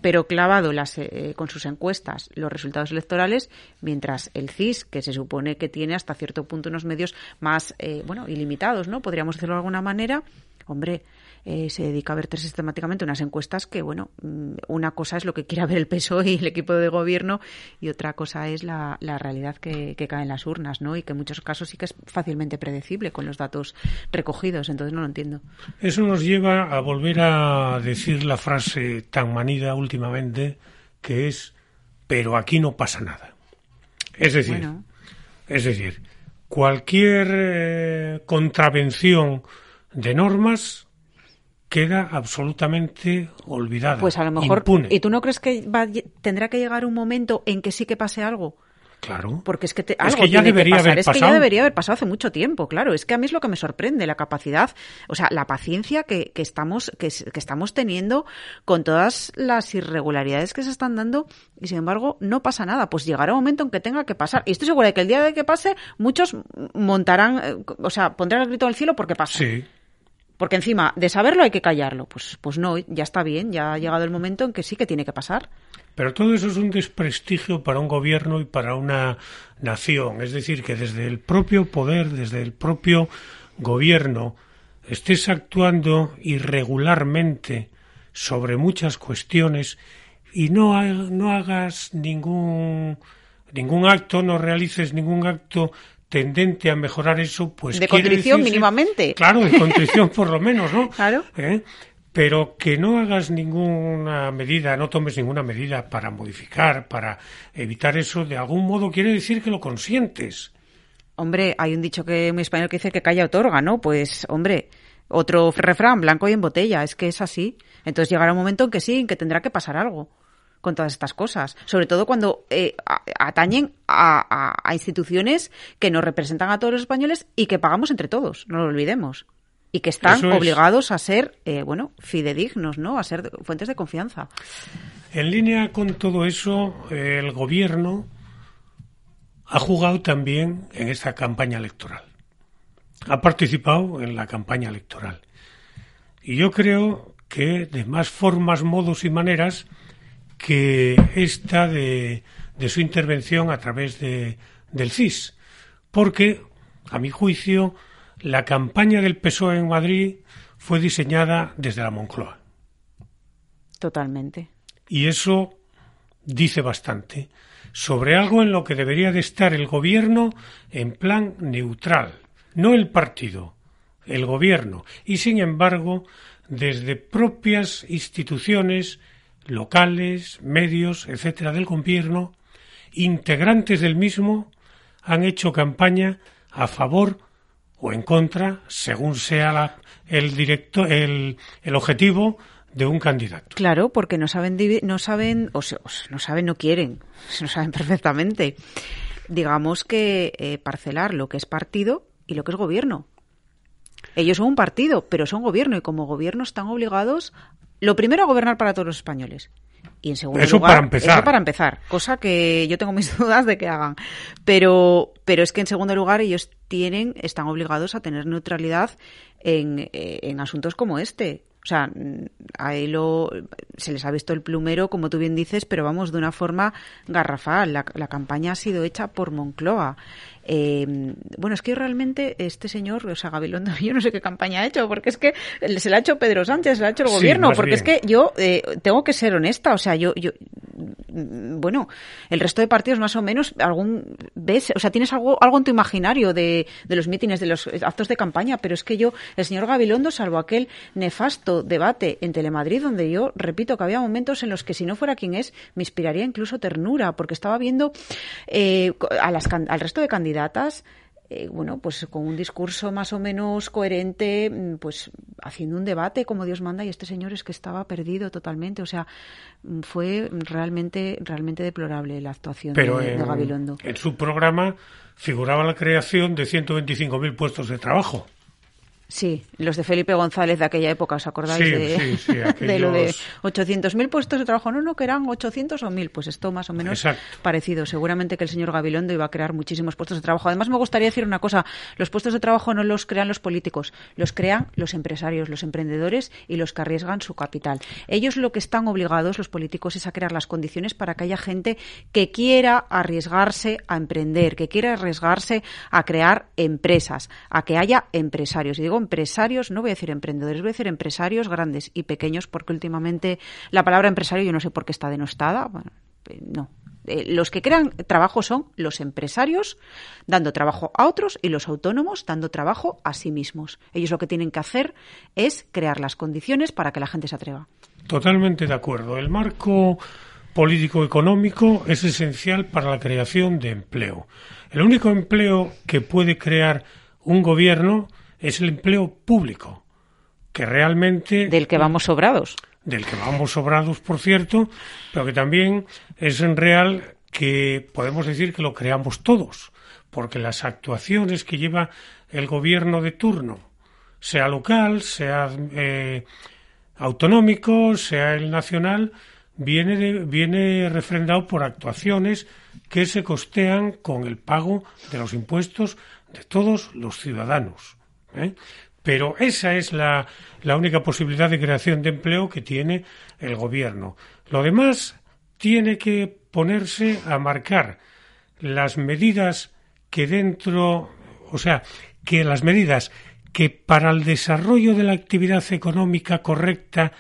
pero clavado las, eh, con sus encuestas los resultados electorales, mientras el CIS, que se supone que tiene hasta cierto punto unos medios más eh, bueno ilimitados, ¿no? Podríamos decirlo de alguna manera, hombre. Eh, se dedica a verter sistemáticamente unas encuestas que, bueno, mm, una cosa es lo que quiera ver el PSOE y el equipo de gobierno y otra cosa es la, la realidad que, que cae en las urnas, ¿no? Y que en muchos casos sí que es fácilmente predecible con los datos recogidos, entonces no lo entiendo. Eso nos lleva a volver a decir la frase tan manida últimamente que es pero aquí no pasa nada. Es decir, Bueno. es decir, cualquier eh, contravención de normas queda absolutamente olvidada. Pues a lo mejor. impune. ¿Y tú no crees que va, tendrá que llegar un momento en que sí que pase algo? Claro. Porque es que, te- Es algo que ya debería haber es que ya pasado. debería haber pasado hace mucho tiempo, claro. Es que a mí es lo que me sorprende, la capacidad, o sea, la paciencia que, que estamos, que, es- que estamos teniendo con todas las irregularidades que se están dando y sin embargo no pasa nada. Pues llegará un momento en que tenga que pasar. Y estoy segura de que el día de que pase, muchos montarán, eh, o sea, pondrán el grito al cielo porque pasa. Sí. Porque encima de saberlo hay que callarlo. Pues, pues no, ya está bien, ya ha llegado el momento en que sí que tiene que pasar. Pero todo eso es un desprestigio para un gobierno y para una nación. Es decir, que desde el propio poder, desde el propio gobierno, estés actuando irregularmente sobre muchas cuestiones y no, no hagas ningún, ningún acto, no realices ningún acto tendente a mejorar eso, pues De contrición decirse- mínimamente. Claro, de contrición por lo menos, ¿no? Claro. ¿Eh? Pero que no hagas ninguna medida, no tomes ninguna medida para modificar, para evitar eso, de algún modo quiere decir que lo consientes. Hombre, hay un dicho que muy español que dice que calla otorga, ¿no? Pues, hombre, otro refrán, blanco y en botella, es que es así. Entonces llegará un momento en que sí, en que tendrá que pasar algo con todas estas cosas, sobre todo cuando eh, atañen a, instituciones que nos representan a todos los españoles y que pagamos entre todos, no lo olvidemos, y que están obligados a ser, eh, bueno, fidedignos, ¿no? A ser fuentes de confianza. En línea con todo eso, el gobierno ha jugado también en esta campaña electoral. Ha participado en la campaña electoral. Y yo creo que de más formas, modos y maneras que esta de, su intervención a través de, del CIS. Porque, a mi juicio, la campaña del PSOE en Madrid fue diseñada desde la Moncloa. Totalmente. Y eso dice bastante sobre algo en lo que debería de estar el gobierno en plan neutral, no el partido, el gobierno. Y sin embargo, desde propias instituciones locales, medios, etcétera, del gobierno, integrantes del mismo, han hecho campaña a favor o en contra, según sea el, directo, el, el objetivo de un candidato. Claro, porque no saben, no saben, o, no saben, no quieren, no saben perfectamente. Digamos que eh, parcelar lo que es partido y lo que es gobierno. Ellos son un partido, pero son gobierno y como gobierno están obligados, lo primero, gobernar para todos los españoles. Y en segundo eso lugar, para empezar. Eso para empezar, cosa que yo tengo mis dudas de que hagan. Pero, pero es que en segundo lugar ellos tienen, están obligados a tener neutralidad en, eh, en asuntos como este. O sea, ahí lo, se les ha visto el plumero, como tú bien dices, pero vamos, de una forma garrafal. La, la campaña ha sido hecha por Moncloa. Eh, bueno, es que realmente este señor, o sea, Gabilondo, yo no sé qué campaña ha hecho, porque es que se la ha hecho Pedro Sánchez, se la ha hecho el gobierno, porque es que yo eh, tengo que ser honesta, o sea, yo, yo, bueno, el resto de partidos más o menos, algún, ves, o sea, tienes algo, algo en tu imaginario de, de los mítines, de los actos de campaña, pero es que yo, el señor Gabilondo, salvo aquel nefasto debate en Telemadrid, donde yo repito que había momentos en los que si no fuera quien es, me inspiraría incluso ternura, porque estaba viendo eh, a las, al resto de candidatas eh, bueno, pues con un discurso más o menos coherente, mm, pues haciendo un debate como Dios manda y este señor es que estaba perdido totalmente, o sea, mm, fue realmente realmente deplorable la actuación de, en, Gabilondo. En su programa figuraba la creación de 125.000 puestos de trabajo. Sí, los de Felipe González de aquella época, ¿os acordáis de, de, lo de 800.000 puestos de trabajo? No, no, que eran 800 o 1.000, pues esto más o menos parecido. Seguramente que el señor Gabilondo iba a crear muchísimos puestos de trabajo. Además, me gustaría decir una cosa, los puestos de trabajo no los crean los políticos, los crean los empresarios, los emprendedores y los que arriesgan su capital. Ellos lo que están obligados, los políticos, es a crear las condiciones para que haya gente que quiera arriesgarse a emprender, que quiera arriesgarse a crear empresas, a que haya empresarios. Y digo empresarios, no voy a decir emprendedores, voy a decir empresarios grandes y pequeños, porque últimamente la palabra empresario yo no sé por qué está denostada. Bueno, eh, no. Eh, los que crean trabajo son los empresarios dando trabajo a otros y los autónomos dando trabajo a sí mismos. Ellos lo que tienen que hacer es crear las condiciones para que la gente se atreva. Totalmente de acuerdo. El marco político-económico es esencial para la creación de empleo. El único empleo que puede crear un gobierno es el empleo público, que realmente... Del que vamos sobrados. Del que vamos sobrados, por cierto, pero que también es en real que podemos decir que lo creamos todos, porque las actuaciones que lleva el gobierno de turno, sea local, sea eh, autonómico, sea el nacional, viene, viene refrendado por actuaciones que se costean con el pago de los impuestos de todos los ciudadanos. ¿Eh? Pero esa es la, la única posibilidad de creación de empleo que tiene el gobierno. Lo demás tiene que ponerse a marcar las medidas que dentro, o sea, que las medidas que para el desarrollo de la actividad económica correcta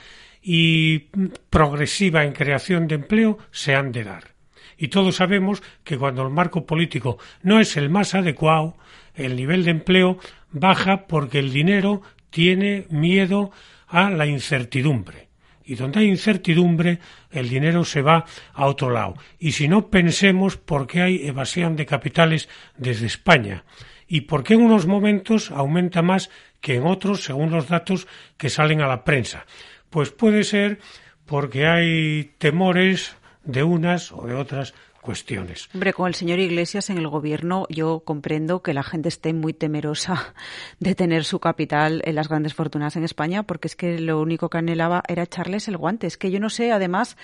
y progresiva en creación de empleo se han de dar. Y todos sabemos que cuando el marco político no es el más adecuado, el nivel de empleo baja porque el dinero tiene miedo a la incertidumbre. Y donde hay incertidumbre, el dinero se va a otro lado. Y si no, pensemos por qué hay evasión de capitales desde España y por qué en unos momentos aumenta más que en otros, según los datos que salen a la prensa. Pues puede ser porque hay temores de unas o de otras cuestiones. Hombre, con el señor Iglesias en el gobierno yo comprendo que la gente esté muy temerosa de tener su capital en las grandes fortunas en España porque es que lo único que anhelaba era echarles el guante. Es que yo no sé, además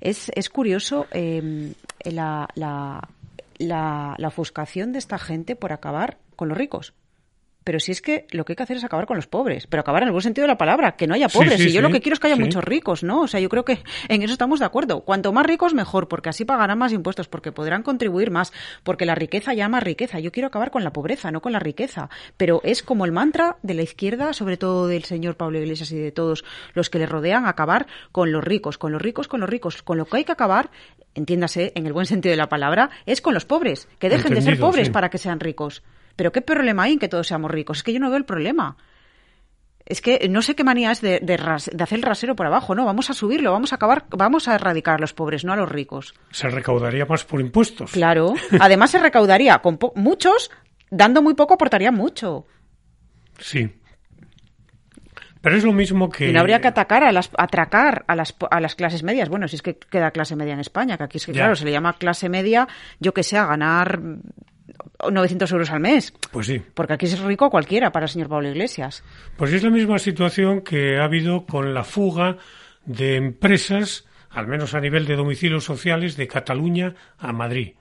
es, es curioso eh, la, la, la, la ofuscación de esta gente por acabar con los ricos. Pero si es que lo que hay que hacer es acabar con los pobres, pero acabar en el buen sentido de la palabra, que no haya pobres. sí, y yo sí, lo que quiero es que haya muchos ricos, ¿no? O sea, yo creo que en eso estamos de acuerdo. Cuanto más ricos, mejor, porque así pagarán más impuestos, porque podrán contribuir más, porque la riqueza llama riqueza. Yo quiero acabar con la pobreza, no con la riqueza. Pero es como el mantra de la izquierda, sobre todo del señor Pablo Iglesias y de todos los que le rodean, acabar con los ricos, con los ricos, con los ricos. Con lo que hay que acabar, entiéndase, en el buen sentido de la palabra, es con los pobres, que dejen de ser pobres para que sean ricos. Pero qué problema hay en que todos seamos ricos. Es que yo no veo el problema. Es que no sé qué manía es de, de ras- de hacer el rasero por abajo, ¿no? Vamos a subirlo, vamos a acabar, vamos a erradicar a los pobres, no a los ricos. Se recaudaría más por impuestos. Claro. Además se recaudaría con po- muchos, dando muy poco aportarían mucho. Sí. Pero es lo mismo que... Y no habría que atacar a las, atracar a las, po- a las clases medias. Bueno, si es que queda clase media en España, que aquí es que, Ya. claro, se le llama clase media, yo que sé, a ganar 900 euros al mes. Pues sí. Porque aquí es rico cualquiera para el señor Pablo Iglesias. Pues es la misma situación que ha habido con la fuga de empresas, al menos a nivel de domicilios sociales, de Cataluña a Madrid,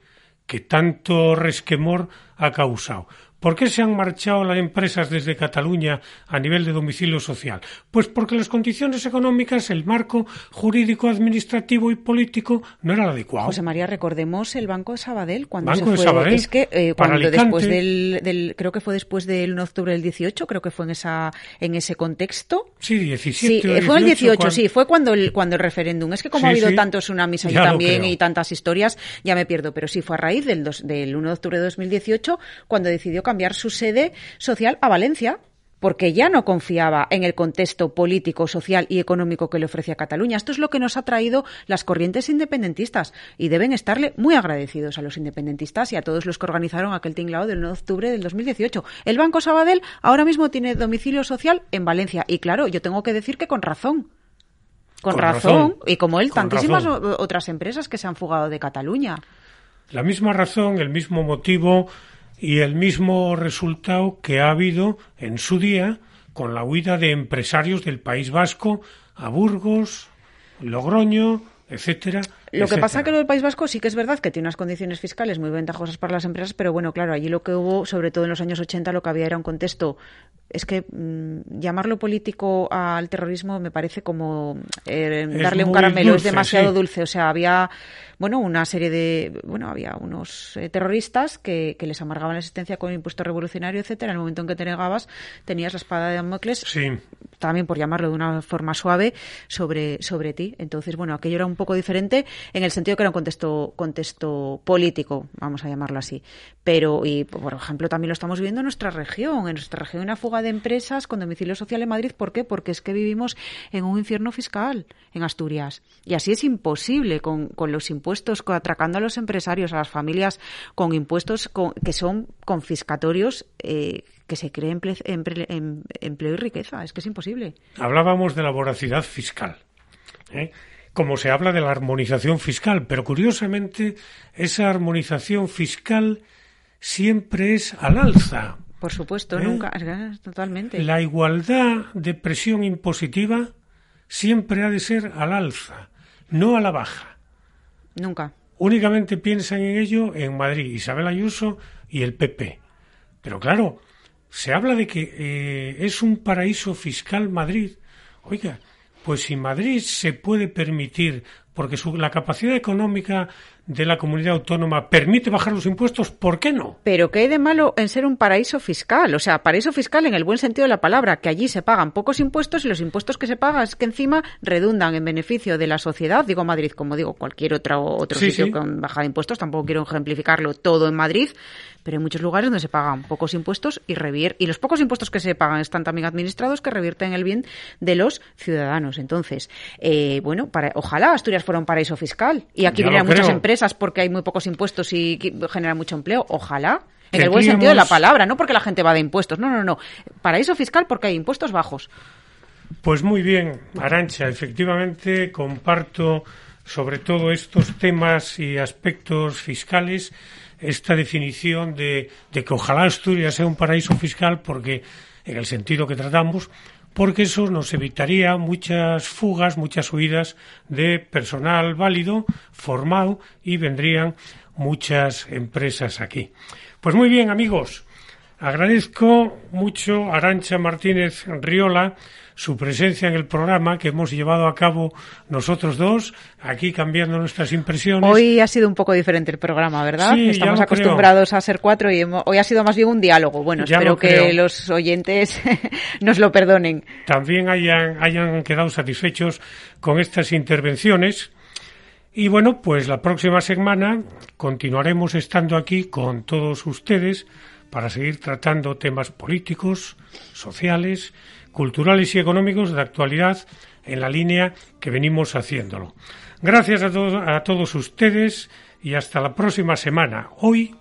que tanto resquemor ha causado. ¿Por qué se han marchado las empresas desde Cataluña a nivel de domicilio social? Pues porque las condiciones económicas, el marco jurídico, administrativo y político no era el adecuado. José María, recordemos el Banco de Sabadell cuando Banco se de fue. Sabadell, es que eh, cuando Alicante. después del, del- creo que fue después del 1 de octubre del 18, creo que fue en esa en ese contexto. Sí, 17 Sí, eh, fue el 18, cuando- sí, fue cuando el, cuando el referéndum. Es que como Sí, ha habido sí. tantos tsunamis ahí también y tantas historias, ya me pierdo. Pero sí, fue a raíz del, dos- del 1 de octubre de 2018 cuando decidió cambiar su sede social a Valencia. Porque ya no confiaba en el contexto político, social y económico que le ofrecía Cataluña. Esto es lo que nos ha traído las corrientes independentistas y deben estarle muy agradecidos a los independentistas y a todos los que organizaron aquel tinglado del 1 de octubre del 2018. El Banco Sabadell ahora mismo tiene domicilio social en Valencia y claro, yo tengo que decir que con razón. Con, Con razón, razón. y como él, tantísimas razón. otras empresas que se han fugado de Cataluña. La misma razón, el mismo motivo y el mismo resultado que ha habido en su día con la huida de empresarios del País Vasco a Burgos, Logroño, etcétera. Lo que pasa que lo del País Vasco sí que es verdad que tiene unas condiciones fiscales muy ventajosas para las empresas, pero bueno, claro, allí lo que hubo, sobre todo en los años 80, lo que había era un contexto. Es que mm, llamarlo político al terrorismo me parece como eh, darle un caramelo, dulce, es demasiado sí. dulce. O sea, había, bueno, una serie de, bueno, había unos eh, terroristas que, que les amargaban la existencia con impuesto revolucionario, etcétera. En el momento en que te negabas, tenías la espada de Damocles Sí, también por llamarlo de una forma suave, sobre, sobre ti. Entonces, bueno, aquello era un poco diferente en el sentido que era un contexto, contexto político, vamos a llamarlo así. Pero, y por ejemplo, también lo estamos viviendo en nuestra región. En nuestra región hay una fuga de empresas con domicilio social en Madrid. ¿Por qué? Porque es que vivimos en un infierno fiscal en Asturias. Y así es imposible con, con los impuestos, co- atracando a los empresarios, a las familias, con impuestos con- que son confiscatorios. eh, que se cree emple- emple- em- empleo y riqueza. Es que es imposible. hablábamos de la voracidad fiscal. ¿eh? Como se habla de la armonización fiscal, pero curiosamente esa armonización fiscal siempre es al alza. Por supuesto, ¿Eh? nunca. Totalmente. La igualdad de presión impositiva siempre ha de ser al alza, no a la baja. Nunca. Únicamente piensan en ello en Madrid, Isabel Ayuso y el PP. Pero claro, se habla de que eh, es un paraíso fiscal Madrid. Oiga, pues si Madrid se puede permitir, porque su- la capacidad económica de la comunidad autónoma permite bajar los impuestos, ¿por qué no? Pero ¿qué hay de malo en ser un paraíso fiscal? O sea, paraíso fiscal en el buen sentido de la palabra, que allí se pagan pocos impuestos y los impuestos que se pagan es que encima redundan en beneficio de la sociedad. Digo Madrid, como digo cualquier otro, otro sitio con baja de impuestos, tampoco quiero ejemplificarlo todo en Madrid, pero hay muchos lugares donde se pagan pocos impuestos y revier y los pocos impuestos que se pagan están también administrados que revierten el bien de los ciudadanos. Entonces, eh, bueno, para, ojalá Asturias fuera un paraíso fiscal y aquí vinieran muchas empresas porque hay muy pocos impuestos y genera mucho empleo. Ojalá. En el buen sentido de la palabra, no porque la gente va de impuestos. No, no, no. Paraíso fiscal porque hay impuestos bajos. Pues muy bien, Arancha. Efectivamente, comparto sobre todo estos temas y aspectos fiscales esta definición de, de que ojalá Asturias sea un paraíso fiscal porque en el sentido que tratamos porque eso nos evitaría muchas fugas, muchas huidas de personal válido, formado y vendrían muchas empresas aquí. Pues muy bien, amigos. Agradezco mucho a Arancha Martínez Riola su presencia en el programa que hemos llevado a cabo nosotros dos, aquí cambiando nuestras impresiones. Hoy ha sido un poco diferente el programa, ¿verdad? Estamos acostumbrados a ser cuatro y hoy ha sido más bien un diálogo. Bueno, espero que los oyentes nos lo perdonen. También hayan, hayan quedado satisfechos con estas intervenciones. Y bueno, pues la próxima semana continuaremos estando aquí con todos ustedes para seguir tratando temas políticos, sociales, culturales y económicos de actualidad en la línea que venimos haciéndolo. Gracias a, a todos ustedes y hasta la próxima semana. Hoy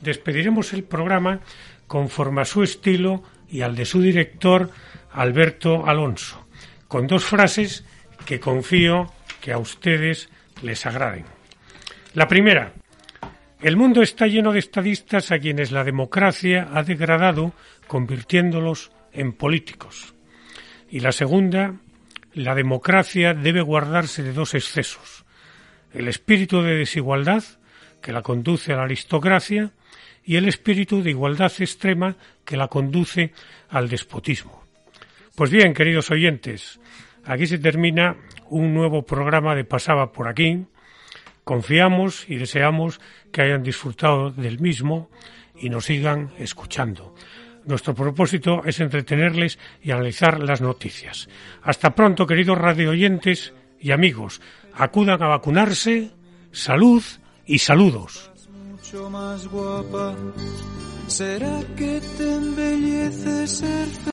despediremos el programa conforme a su estilo y al de su director, Alberto Alonso, con dos frases que confío que a ustedes les agraden. La primera, el mundo está lleno de estadistas a quienes la democracia ha degradado convirtiéndolos en políticos. Y la segunda, la democracia debe guardarse de dos excesos. El espíritu de desigualdad, que la conduce a la aristocracia, y el espíritu de igualdad extrema, que la conduce al despotismo. Pues bien, queridos oyentes, aquí se termina un nuevo programa de Pasaba por aquí, Confiamos y deseamos que hayan disfrutado del mismo y nos sigan escuchando. Nuestro propósito es entretenerles y analizar las noticias. Hasta pronto, queridos radioyentes y amigos. Acudan a vacunarse. Salud y saludos.